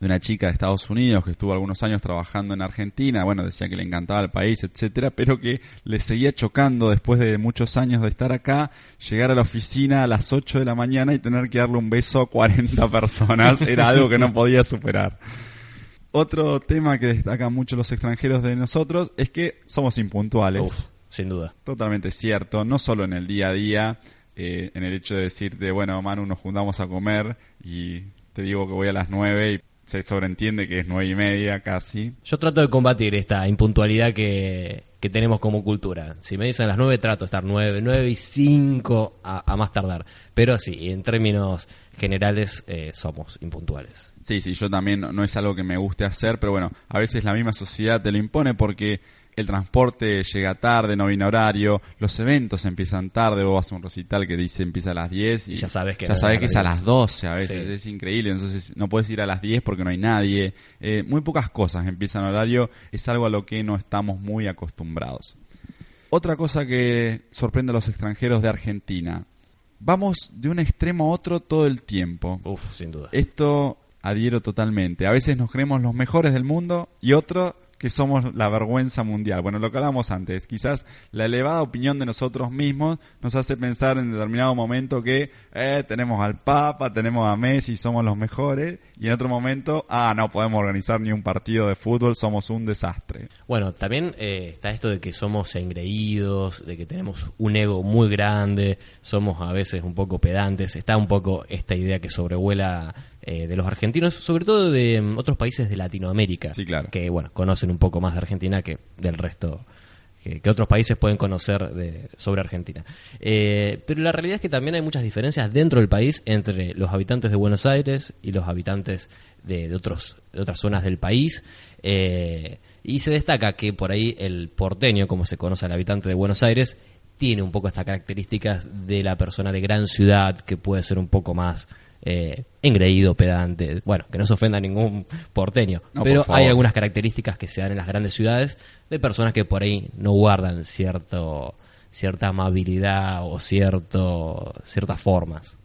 de una chica de Estados Unidos que estuvo algunos años trabajando en Argentina, bueno, decía que le encantaba el país, etcétera, pero que le seguía chocando después de muchos años de estar acá, llegar a la oficina a las 8 de la mañana y tener que darle un beso a 40 personas, era algo que no podía superar. Otro tema que destacan mucho los extranjeros de nosotros es que somos impuntuales. Uf. sin duda. Totalmente cierto, no solo en el día a día, eh, en el hecho de decirte, bueno, Manu, nos juntamos a comer y te digo que voy a las nueve y se sobreentiende que es nueve y media casi. Yo trato de combatir esta impuntualidad que, que tenemos como cultura. Si me dicen a las nueve, trato de estar nueve, nueve y cinco a, a más tardar. Pero sí, en términos generales eh, somos impuntuales. Sí, sí, yo también no es algo que me guste hacer, pero bueno, a veces la misma sociedad te lo impone porque el transporte llega tarde, no viene horario, los eventos empiezan tarde, vos vas a un recital que dice empieza a las 10 y, Y ya sabes que ya sabes que es a las las 12 a veces, Sí. es increíble, entonces no puedes ir a las 10 porque no hay nadie, Eh, muy pocas cosas empiezan horario, es algo a lo que no estamos muy acostumbrados. Otra cosa que sorprende a los extranjeros de Argentina, vamos de un extremo a otro todo el tiempo. Uf, sin duda. Esto adhiero totalmente. A veces nos creemos los mejores del mundo y otro que somos la vergüenza mundial. Bueno, lo que hablamos antes, quizás la elevada opinión de nosotros mismos nos hace pensar en determinado momento que eh, tenemos al Papa, tenemos a Messi, somos los mejores, y en otro momento, ah, no podemos organizar ni un partido de fútbol, somos un desastre. Bueno, también eh, está esto de que somos engreídos, de que tenemos un ego muy grande, somos a veces un poco pedantes, está un poco esta idea que sobrevuela eh, de los argentinos, sobre todo de mm, otros países de Latinoamérica, Sí, claro. que bueno, conocen un poco más de Argentina que del resto. Que, que otros países pueden conocer de- sobre Argentina. Eh, pero la realidad es que también hay muchas diferencias dentro del país entre los habitantes de Buenos Aires y los habitantes de, de otros, de otras zonas del país. Eh, y se destaca que por ahí el porteño, como se conoce al habitante de Buenos Aires, tiene un poco estas características de la persona de gran ciudad, que puede ser un poco más eh, engreído, pedante. Bueno, que no se ofenda a ningún porteño. No, pero por hay algunas características que se dan en las grandes ciudades de personas que por ahí no guardan cierto cierta amabilidad o cierto ciertas formas.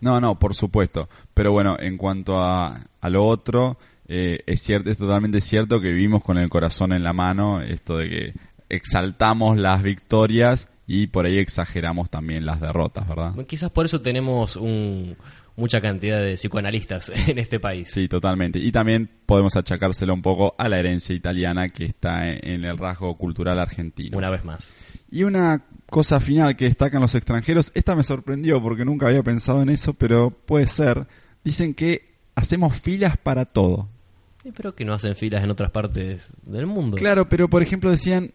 No, no, por supuesto. Pero bueno, en cuanto a, a lo otro, eh, es cierto, es totalmente cierto que vivimos con el corazón en la mano, esto de que exaltamos las victorias y por ahí exageramos también las derrotas, ¿verdad? Quizás por eso tenemos un, mucha cantidad de psicoanalistas [LAUGHS] en este país. Sí, totalmente. Y también podemos achacárselo un poco a la herencia italiana que está en, el rasgo cultural argentino. Una vez más. Y una cosa final que destacan los extranjeros, esta me sorprendió porque nunca había pensado en eso, pero puede ser. Dicen que hacemos filas para todo. Sí, pero que no hacen filas en otras partes del mundo. Claro, pero por ejemplo decían,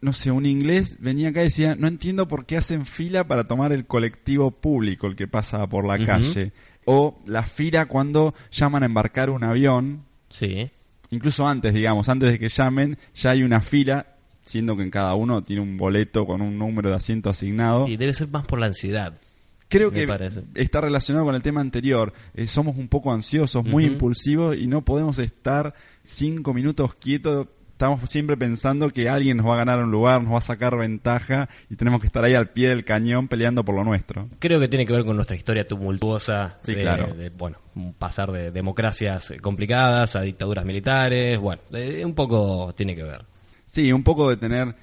no sé, un inglés venía acá y decía, no entiendo por qué hacen fila para tomar el colectivo público, el que pasa por la calle. O la fila cuando llaman a embarcar un avión, Sí. incluso antes, digamos, antes de que llamen, ya hay una fila, siendo que en cada uno tiene un boleto con un número de asiento asignado. Y debe ser más por la ansiedad. Creo que parece. está relacionado con el tema anterior. Eh, somos un poco ansiosos, muy impulsivos y no podemos estar cinco minutos quietos. Estamos siempre pensando que alguien nos va a ganar un lugar, nos va a sacar ventaja y tenemos que estar ahí al pie del cañón peleando por lo nuestro. Creo que tiene que ver con nuestra historia tumultuosa Sí, de, claro. de, bueno, pasar de democracias complicadas a dictaduras militares, bueno, un poco tiene que ver. Sí, un poco de tener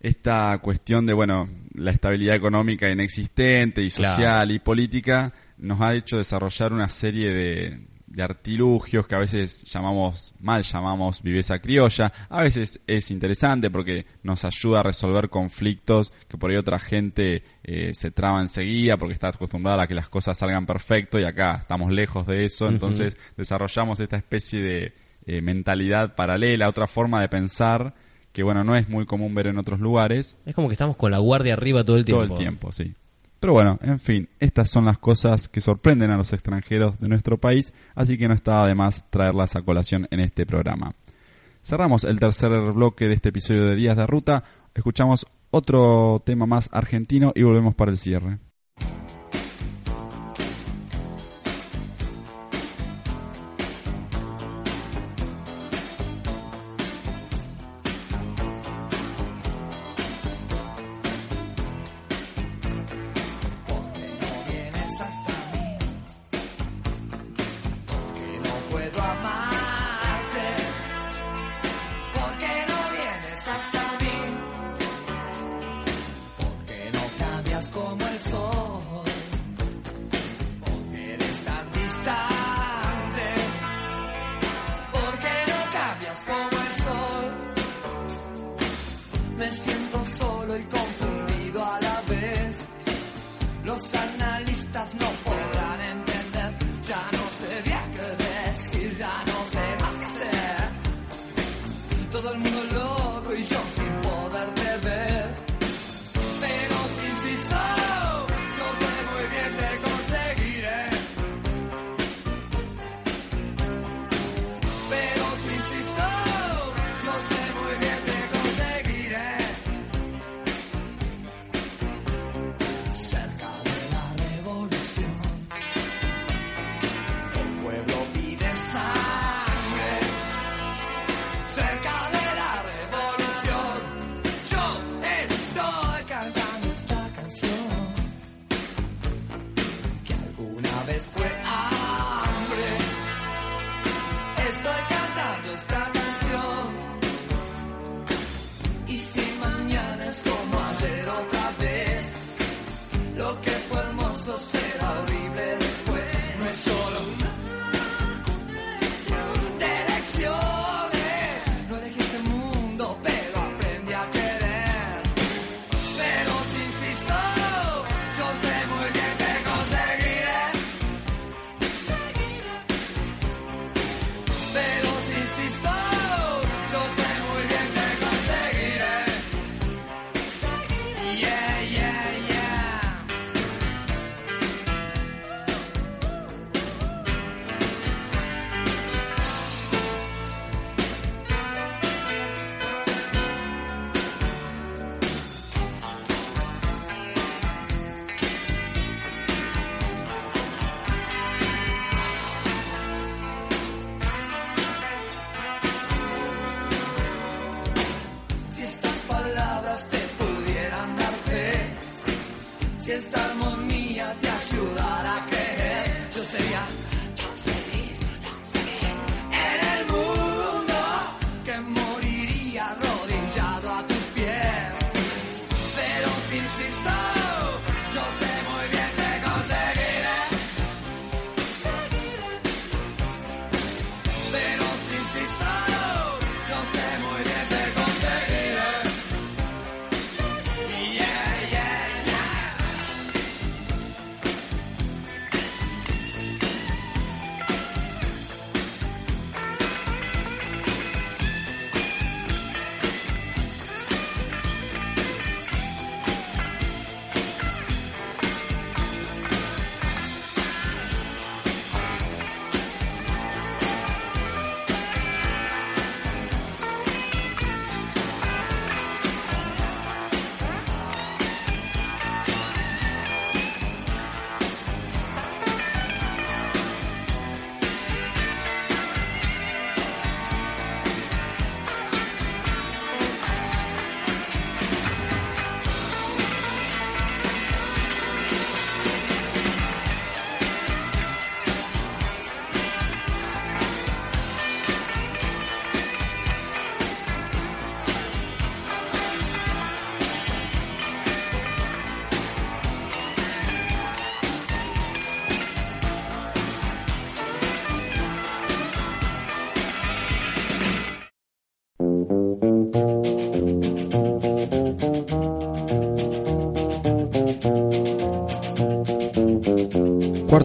esta cuestión de, bueno, la estabilidad económica inexistente y social Claro. y política nos ha hecho desarrollar una serie de, de artilugios que a veces llamamos, mal llamamos viveza criolla. A veces es interesante porque nos ayuda a resolver conflictos que por ahí otra gente eh, se traba enseguida porque está acostumbrada a que las cosas salgan perfecto y acá estamos lejos de eso. Entonces desarrollamos esta especie de eh, mentalidad paralela, otra forma de pensar que bueno, no es muy común ver en otros lugares Es como que estamos con la guardia arriba todo el tiempo. todo el tiempo, sí. Pero bueno, en fin, estas son las cosas que sorprenden a los extranjeros de nuestro país, así que no estaba de más traerlas a colación en este programa. Cerramos el tercer bloque de este episodio de Días de Ruta, escuchamos otro tema más argentino y volvemos para el cierre.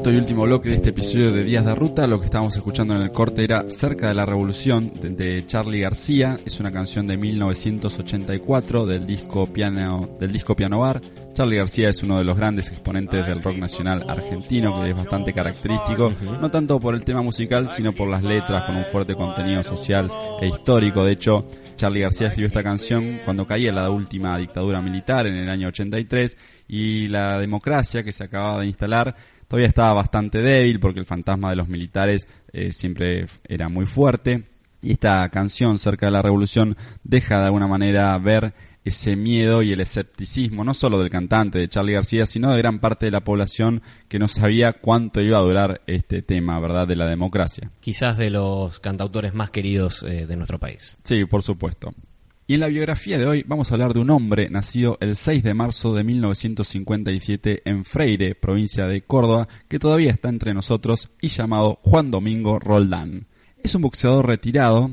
Cuarto y último bloque de este episodio de Días de Ruta, lo que estábamos escuchando en el corte era Cerca de la Revolución de, Charlie García, es una canción de 1984 del disco Piano del disco Piano Bar. Charlie García es uno de los grandes exponentes del rock nacional argentino, que es bastante característico, no tanto por el tema musical, sino por las letras con un fuerte contenido social e histórico. De hecho, Charlie García escribió esta canción cuando caía la última dictadura militar en el año 83 y la democracia que se acababa de instalar todavía estaba bastante débil porque el fantasma de los militares eh, siempre era muy fuerte. Y esta canción, Cerca de la Revolución, deja de alguna manera ver ese miedo y el escepticismo, no solo del cantante, de Charlie García, sino de gran parte de la población que no sabía cuánto iba a durar este tema, ¿verdad?, de la democracia. Quizás de los cantautores más queridos eh, de nuestro país. Sí, por supuesto. Y en la biografía de hoy vamos a hablar de un hombre nacido el 6 de marzo de 1957 en Freire, provincia de Córdoba, que todavía está entre nosotros y llamado Juan Domingo Roldán. Es un boxeador retirado,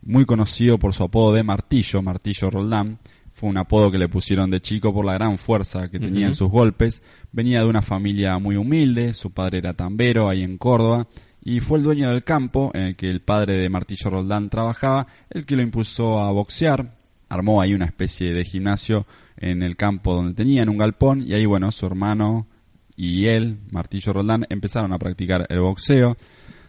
muy conocido por su apodo de Martillo, Martillo Roldán. Fue un apodo que le pusieron de chico por la gran fuerza que tenía en sus golpes. Venía de una familia muy humilde, su padre era tambero ahí en Córdoba y fue el dueño del campo en el que el padre de Martillo Roldán trabajaba, el que lo impulsó a boxear. Armó ahí una especie de gimnasio en el campo donde tenían un galpón y ahí bueno, su hermano y él, Martillo Roldán, empezaron a practicar el boxeo.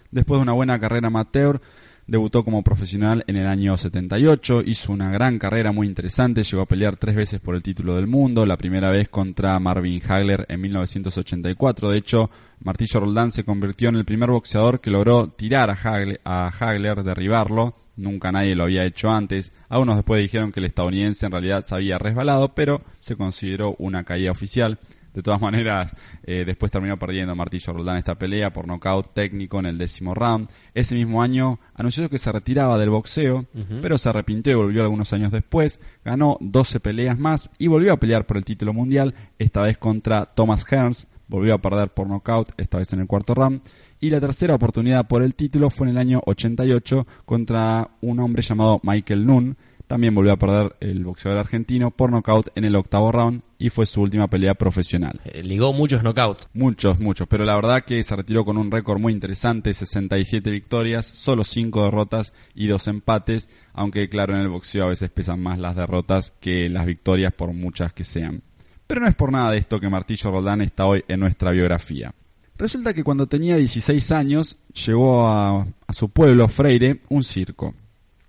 Después de una buena carrera amateur, debutó como profesional en el año 78, hizo una gran carrera muy interesante, llegó a pelear tres veces por el título del mundo, la primera vez contra Marvin Hagler en 1984, de hecho Martillo Roldán se convirtió en el primer boxeador que logró tirar a Hagler, derribarlo, nunca nadie lo había hecho antes, algunos después dijeron que el estadounidense en realidad se había resbalado, pero se consideró una caída oficial. De todas maneras, eh, después terminó perdiendo Martillo Roldán esta pelea por nocaut técnico en el décimo round. Ese mismo año anunció que se retiraba del boxeo, pero se arrepintió y volvió algunos años después. Ganó 12 peleas más y volvió a pelear por el título mundial, esta vez contra Thomas Hearns. Volvió a perder por nocaut, esta vez en el cuarto round. Y la tercera oportunidad por el título fue en el año 88 contra un hombre llamado Michael Nunn. También volvió a perder el boxeador argentino por nocaut en el octavo round y fue su última pelea profesional. Eh, ligó muchos knockouts. Muchos, muchos, pero la verdad que se retiró con un récord muy interesante, 67 victorias, solo 5 derrotas y 2 empates, aunque claro, en el boxeo a veces pesan más las derrotas que las victorias por muchas que sean. Pero no es por nada de esto que Martillo Roldán está hoy en nuestra biografía. Resulta que cuando tenía 16 años llegó a, a su pueblo, Freire, un circo.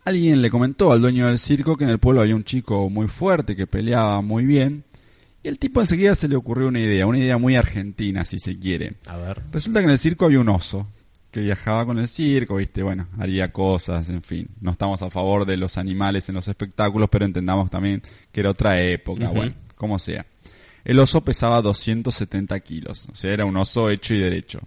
Alguien le comentó al dueño del circo que en el pueblo había un chico muy fuerte que peleaba muy bien. Y el tipo enseguida se le ocurrió una idea, una idea muy argentina si se quiere. A ver. Resulta que en el circo había un oso que viajaba con el circo, viste, bueno, haría cosas, en fin. No estamos a favor de los animales en los espectáculos, pero entendamos también que era otra época, bueno, como sea. El oso pesaba 270 kilos, o sea, era un oso hecho y derecho.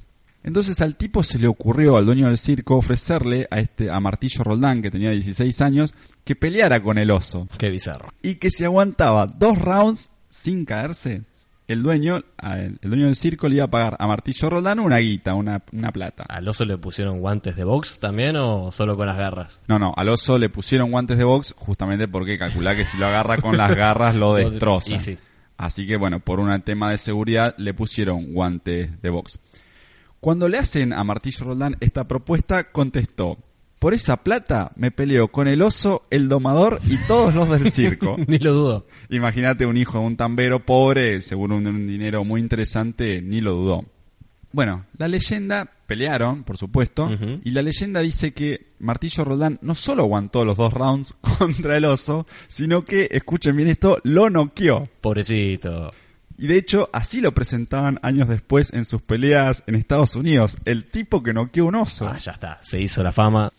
Entonces al tipo se le ocurrió al dueño del circo ofrecerle a este a Martillo Roldán, que tenía 16 años, que peleara con el oso Qué bizarro. y que si aguantaba dos rounds sin caerse, el dueño, el dueño del circo le iba a pagar a Martillo Roldán una guita, una, una plata. ¿Al oso le pusieron guantes de box también o solo con las garras? No, no, al oso le pusieron guantes de box justamente porque calcula que si lo agarra con las garras lo [LAUGHS] de- destroza. sí. Así que bueno, por un tema de seguridad le pusieron guantes de box. Cuando le hacen a Martillo Roldán esta propuesta, contestó, por esa plata me peleo con el oso, el domador y todos los del circo. [LAUGHS] Ni lo dudo. Imagínate un hijo de un tambero pobre, seguro un, un dinero muy interesante, ni lo dudó. Bueno, la leyenda, pelearon, por supuesto, y la leyenda dice que Martillo Roldán no solo aguantó los dos rounds [LAUGHS] contra el oso, sino que, escuchen bien esto, lo noqueó. Pobrecito. Y de hecho, así lo presentaban años después en sus peleas en Estados Unidos, el tipo que noqueó un oso. Ah, ya está. Se hizo la fama.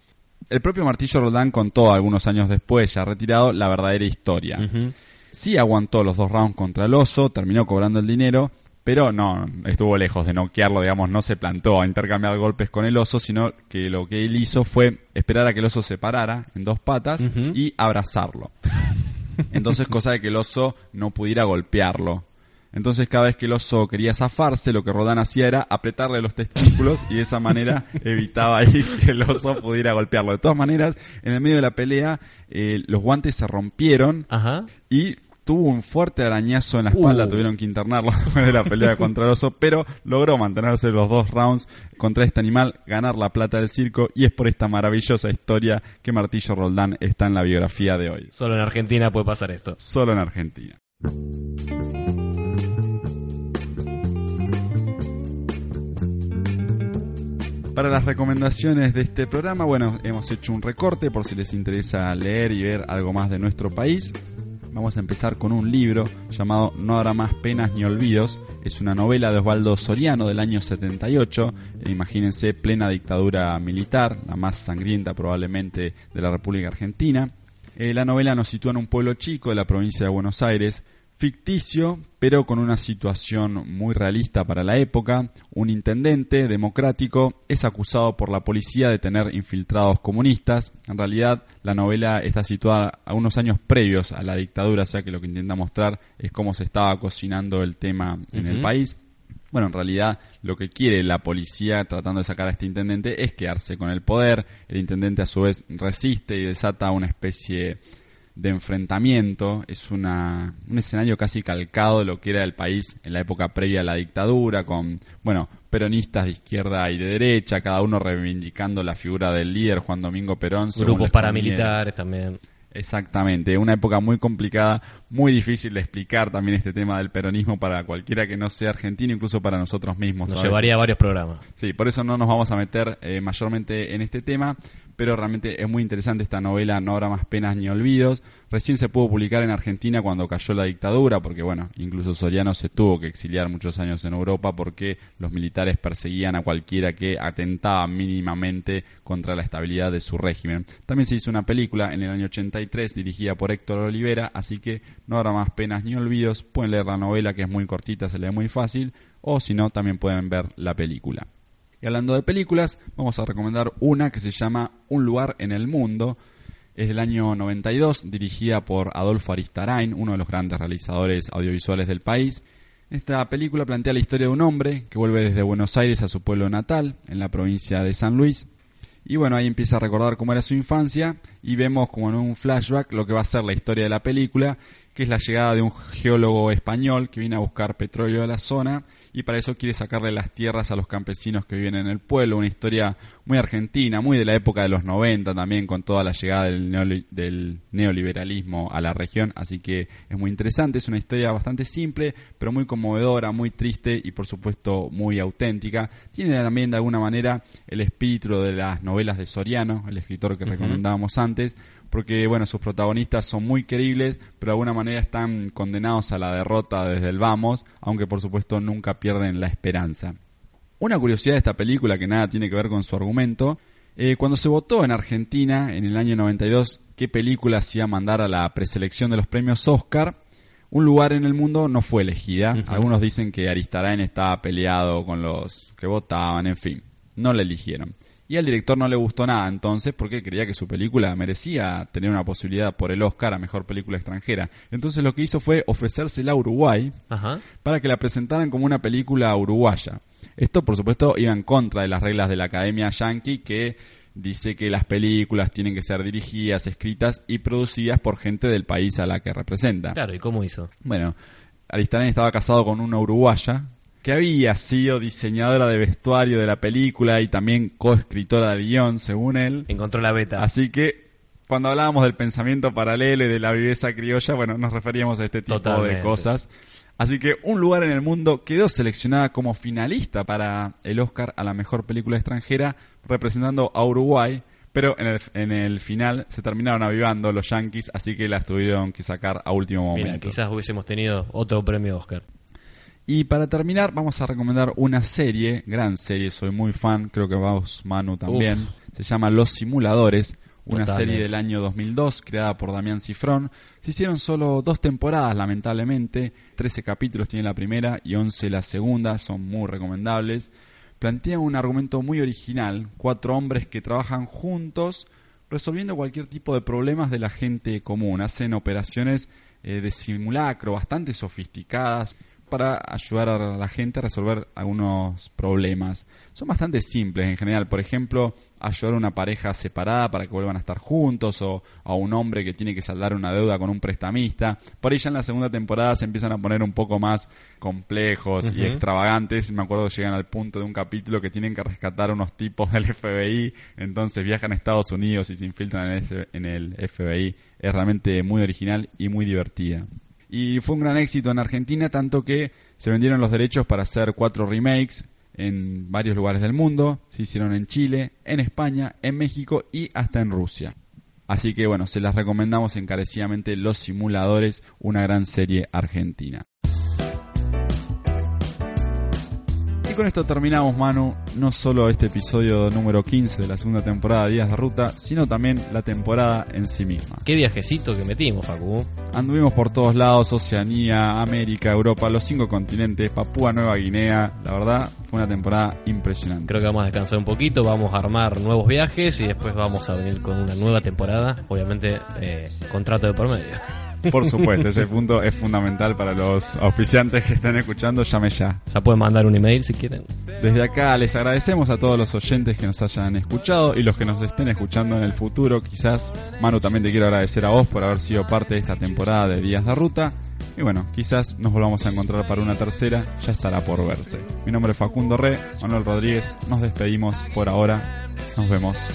El propio Martillo Roldán contó algunos años después, ya retirado, la verdadera historia. Sí aguantó los dos rounds contra el oso, terminó cobrando el dinero, pero no, estuvo lejos de noquearlo, digamos, no se plantó a intercambiar golpes con el oso, sino que lo que él hizo fue esperar a que el oso se parara en dos patas y abrazarlo. [LAUGHS] Entonces, cosa de que el oso no pudiera golpearlo. Entonces, cada vez que el oso quería zafarse, lo que Rodán hacía era apretarle los testículos y de esa manera [LAUGHS] evitaba ahí que el oso pudiera golpearlo. De todas maneras, en el medio de la pelea, eh, los guantes se rompieron Ajá. y tuvo un fuerte arañazo en la espalda, Uh. tuvieron que internarlo [LAUGHS] después de la pelea contra el oso, pero logró mantenerse los dos rounds contra este animal, ganar la plata del circo y es por esta maravillosa historia que Martillo Roldán está en la biografía de hoy. Solo en Argentina puede pasar esto. Solo en Argentina. Para las recomendaciones de este programa, bueno, hemos hecho un recorte por si les interesa leer y ver algo más de nuestro país. Vamos a empezar con un libro llamado No habrá más penas ni olvidos. Es una novela de Osvaldo Soriano del año 78. E imagínense plena dictadura militar, la más sangrienta probablemente de la República Argentina. Eh, la novela nos sitúa en un pueblo chico de la provincia de Buenos Aires, ficticio, pero con una situación muy realista para la época. Un intendente democrático es acusado por la policía de tener infiltrados comunistas. En realidad, la novela está situada a unos años previos a la dictadura, o sea que lo que intenta mostrar es cómo se estaba cocinando el tema en el país. Bueno, en realidad lo que quiere la policía tratando de sacar a este intendente es quedarse con el poder. El intendente a su vez resiste y desata una especie de enfrentamiento. Es una, un escenario casi calcado de lo que era el país en la época previa a la dictadura, con, bueno, peronistas de izquierda y de derecha, cada uno reivindicando la figura del líder Juan Domingo Perón. Grupos paramilitares también. Exactamente, una época muy complicada, muy difícil de explicar también este tema del peronismo para cualquiera que no sea argentino, incluso para nosotros mismos. Nos ¿sabes? llevaría a varios programas. Sí, por eso no nos vamos a meter eh, mayormente en este tema, pero realmente es muy interesante esta novela, no habrá más penas ni olvidos. Recién se pudo publicar en Argentina cuando cayó la dictadura, porque bueno, incluso Soriano se tuvo que exiliar muchos años en Europa porque los militares perseguían a cualquiera que atentaba mínimamente contra la estabilidad de su régimen. También se hizo una película en el año 83 dirigida por Héctor Olivera, así que no habrá más penas ni olvidos. Pueden leer la novela que es muy cortita, se lee muy fácil, o si no, también pueden ver la película. Y hablando de películas, vamos a recomendar una que se llama Un lugar en el mundo. Es del año 92, dirigida por Adolfo Aristarain, uno de los grandes realizadores audiovisuales del país. Esta película plantea la historia de un hombre que vuelve desde Buenos Aires a su pueblo natal, en la provincia de San Luis. Y bueno, ahí empieza a recordar cómo era su infancia y vemos como en un flashback lo que va a ser la historia de la película, que es la llegada de un geólogo español que viene a buscar petróleo de la zona y para eso quiere sacarle las tierras a los campesinos que viven en el pueblo. Una historia muy argentina, muy de la época de los 90 también, con toda la llegada del, neoli- del neoliberalismo a la región. Así que es muy interesante, es una historia bastante simple, pero muy conmovedora, muy triste y por supuesto muy auténtica. Tiene también de alguna manera el espíritu de las novelas de Soriano, el escritor que recomendábamos antes, porque bueno, sus protagonistas son muy queribles, pero de alguna manera están condenados a la derrota desde el vamos, aunque por supuesto nunca pierden la esperanza. Una curiosidad de esta película que nada tiene que ver con su argumento, eh, cuando se votó en Argentina en el año 92 qué película se iba a mandar a la preselección de los premios Oscar, un lugar en el mundo no fue elegida. Algunos dicen que Aristarain estaba peleado con los que votaban, en fin, no la eligieron. Y al director no le gustó nada entonces porque creía que su película merecía tener una posibilidad por el Oscar a Mejor Película Extranjera. Entonces lo que hizo fue ofrecérsela a Uruguay Ajá. para que la presentaran como una película uruguaya. Esto, por supuesto, iba en contra de las reglas de la Academia Yankee que dice que las películas tienen que ser dirigidas, escritas y producidas por gente del país a la que representa. Claro, ¿y cómo hizo? Bueno, Aristarán estaba casado con una uruguaya que había sido diseñadora de vestuario de la película y también coescritora del guion, según él. Encontró la beta. Así que cuando hablábamos del pensamiento paralelo y de la viveza criolla, bueno, nos referíamos a este tipo Totalmente. de cosas. Así que Un lugar en el mundo quedó seleccionada como finalista para el Oscar a la mejor película extranjera, representando a Uruguay, pero en el, en el final se terminaron avivando los Yankees, así que la tuvieron que sacar a último momento. Mira, quizás hubiésemos tenido otro premio Oscar. Y para terminar, vamos a recomendar una serie, gran serie, soy muy fan, creo que vos, Manu, también. Se llama Los Simuladores, una Totalmente. serie del año 2002, creada por Damián Cifrón. Se hicieron solo dos temporadas, lamentablemente. 13 capítulos tiene la primera y 11 la segunda, son muy recomendables. Plantean un argumento muy original, cuatro hombres que trabajan juntos resolviendo cualquier tipo de problemas de la gente común. Hacen operaciones eh, de simulacro bastante sofisticadas para ayudar a la gente a resolver algunos problemas. Son bastante simples en general. Por ejemplo, ayudar a una pareja separada para que vuelvan a estar juntos o a un hombre que tiene que saldar una deuda con un prestamista. Por ahí ya en la segunda temporada se empiezan a poner un poco más complejos y extravagantes. Me acuerdo que llegan al punto de un capítulo que tienen que rescatar a unos tipos del FBI. Entonces viajan a Estados Unidos y se infiltran en el FBI. Es realmente muy original y muy divertida. Y fue un gran éxito en Argentina, tanto que se vendieron los derechos para hacer cuatro remakes en varios lugares del mundo. Se hicieron en Chile, en España, en México y hasta en Rusia. Así que bueno, se las recomendamos encarecidamente Los Simuladores, una gran serie argentina. Con esto terminamos, Manu, no solo este episodio número 15 de la segunda temporada de Días de Ruta, sino también la temporada en sí misma. Qué viajecito que metimos, Facu. Anduvimos por todos lados, Oceanía, América, Europa, los cinco continentes, Papúa Nueva Guinea. La verdad, fue una temporada impresionante. Creo que vamos a descansar un poquito, vamos a armar nuevos viajes y después vamos a venir con una nueva temporada. Obviamente, eh, contrato de por medio. Por supuesto, ese punto es fundamental para los auspiciantes que están escuchando. Llame ya. Ya pueden mandar un email si quieren. Desde acá les agradecemos a todos los oyentes que nos hayan escuchado y los que nos estén escuchando en el futuro. Quizás, Manu, también te quiero agradecer a vos por haber sido parte de esta temporada de Días de Ruta. Y bueno, quizás nos volvamos a encontrar para una tercera, ya estará por verse. Mi nombre es Facundo Re, Manuel Rodríguez, nos despedimos por ahora. Nos vemos.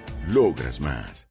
Logras más.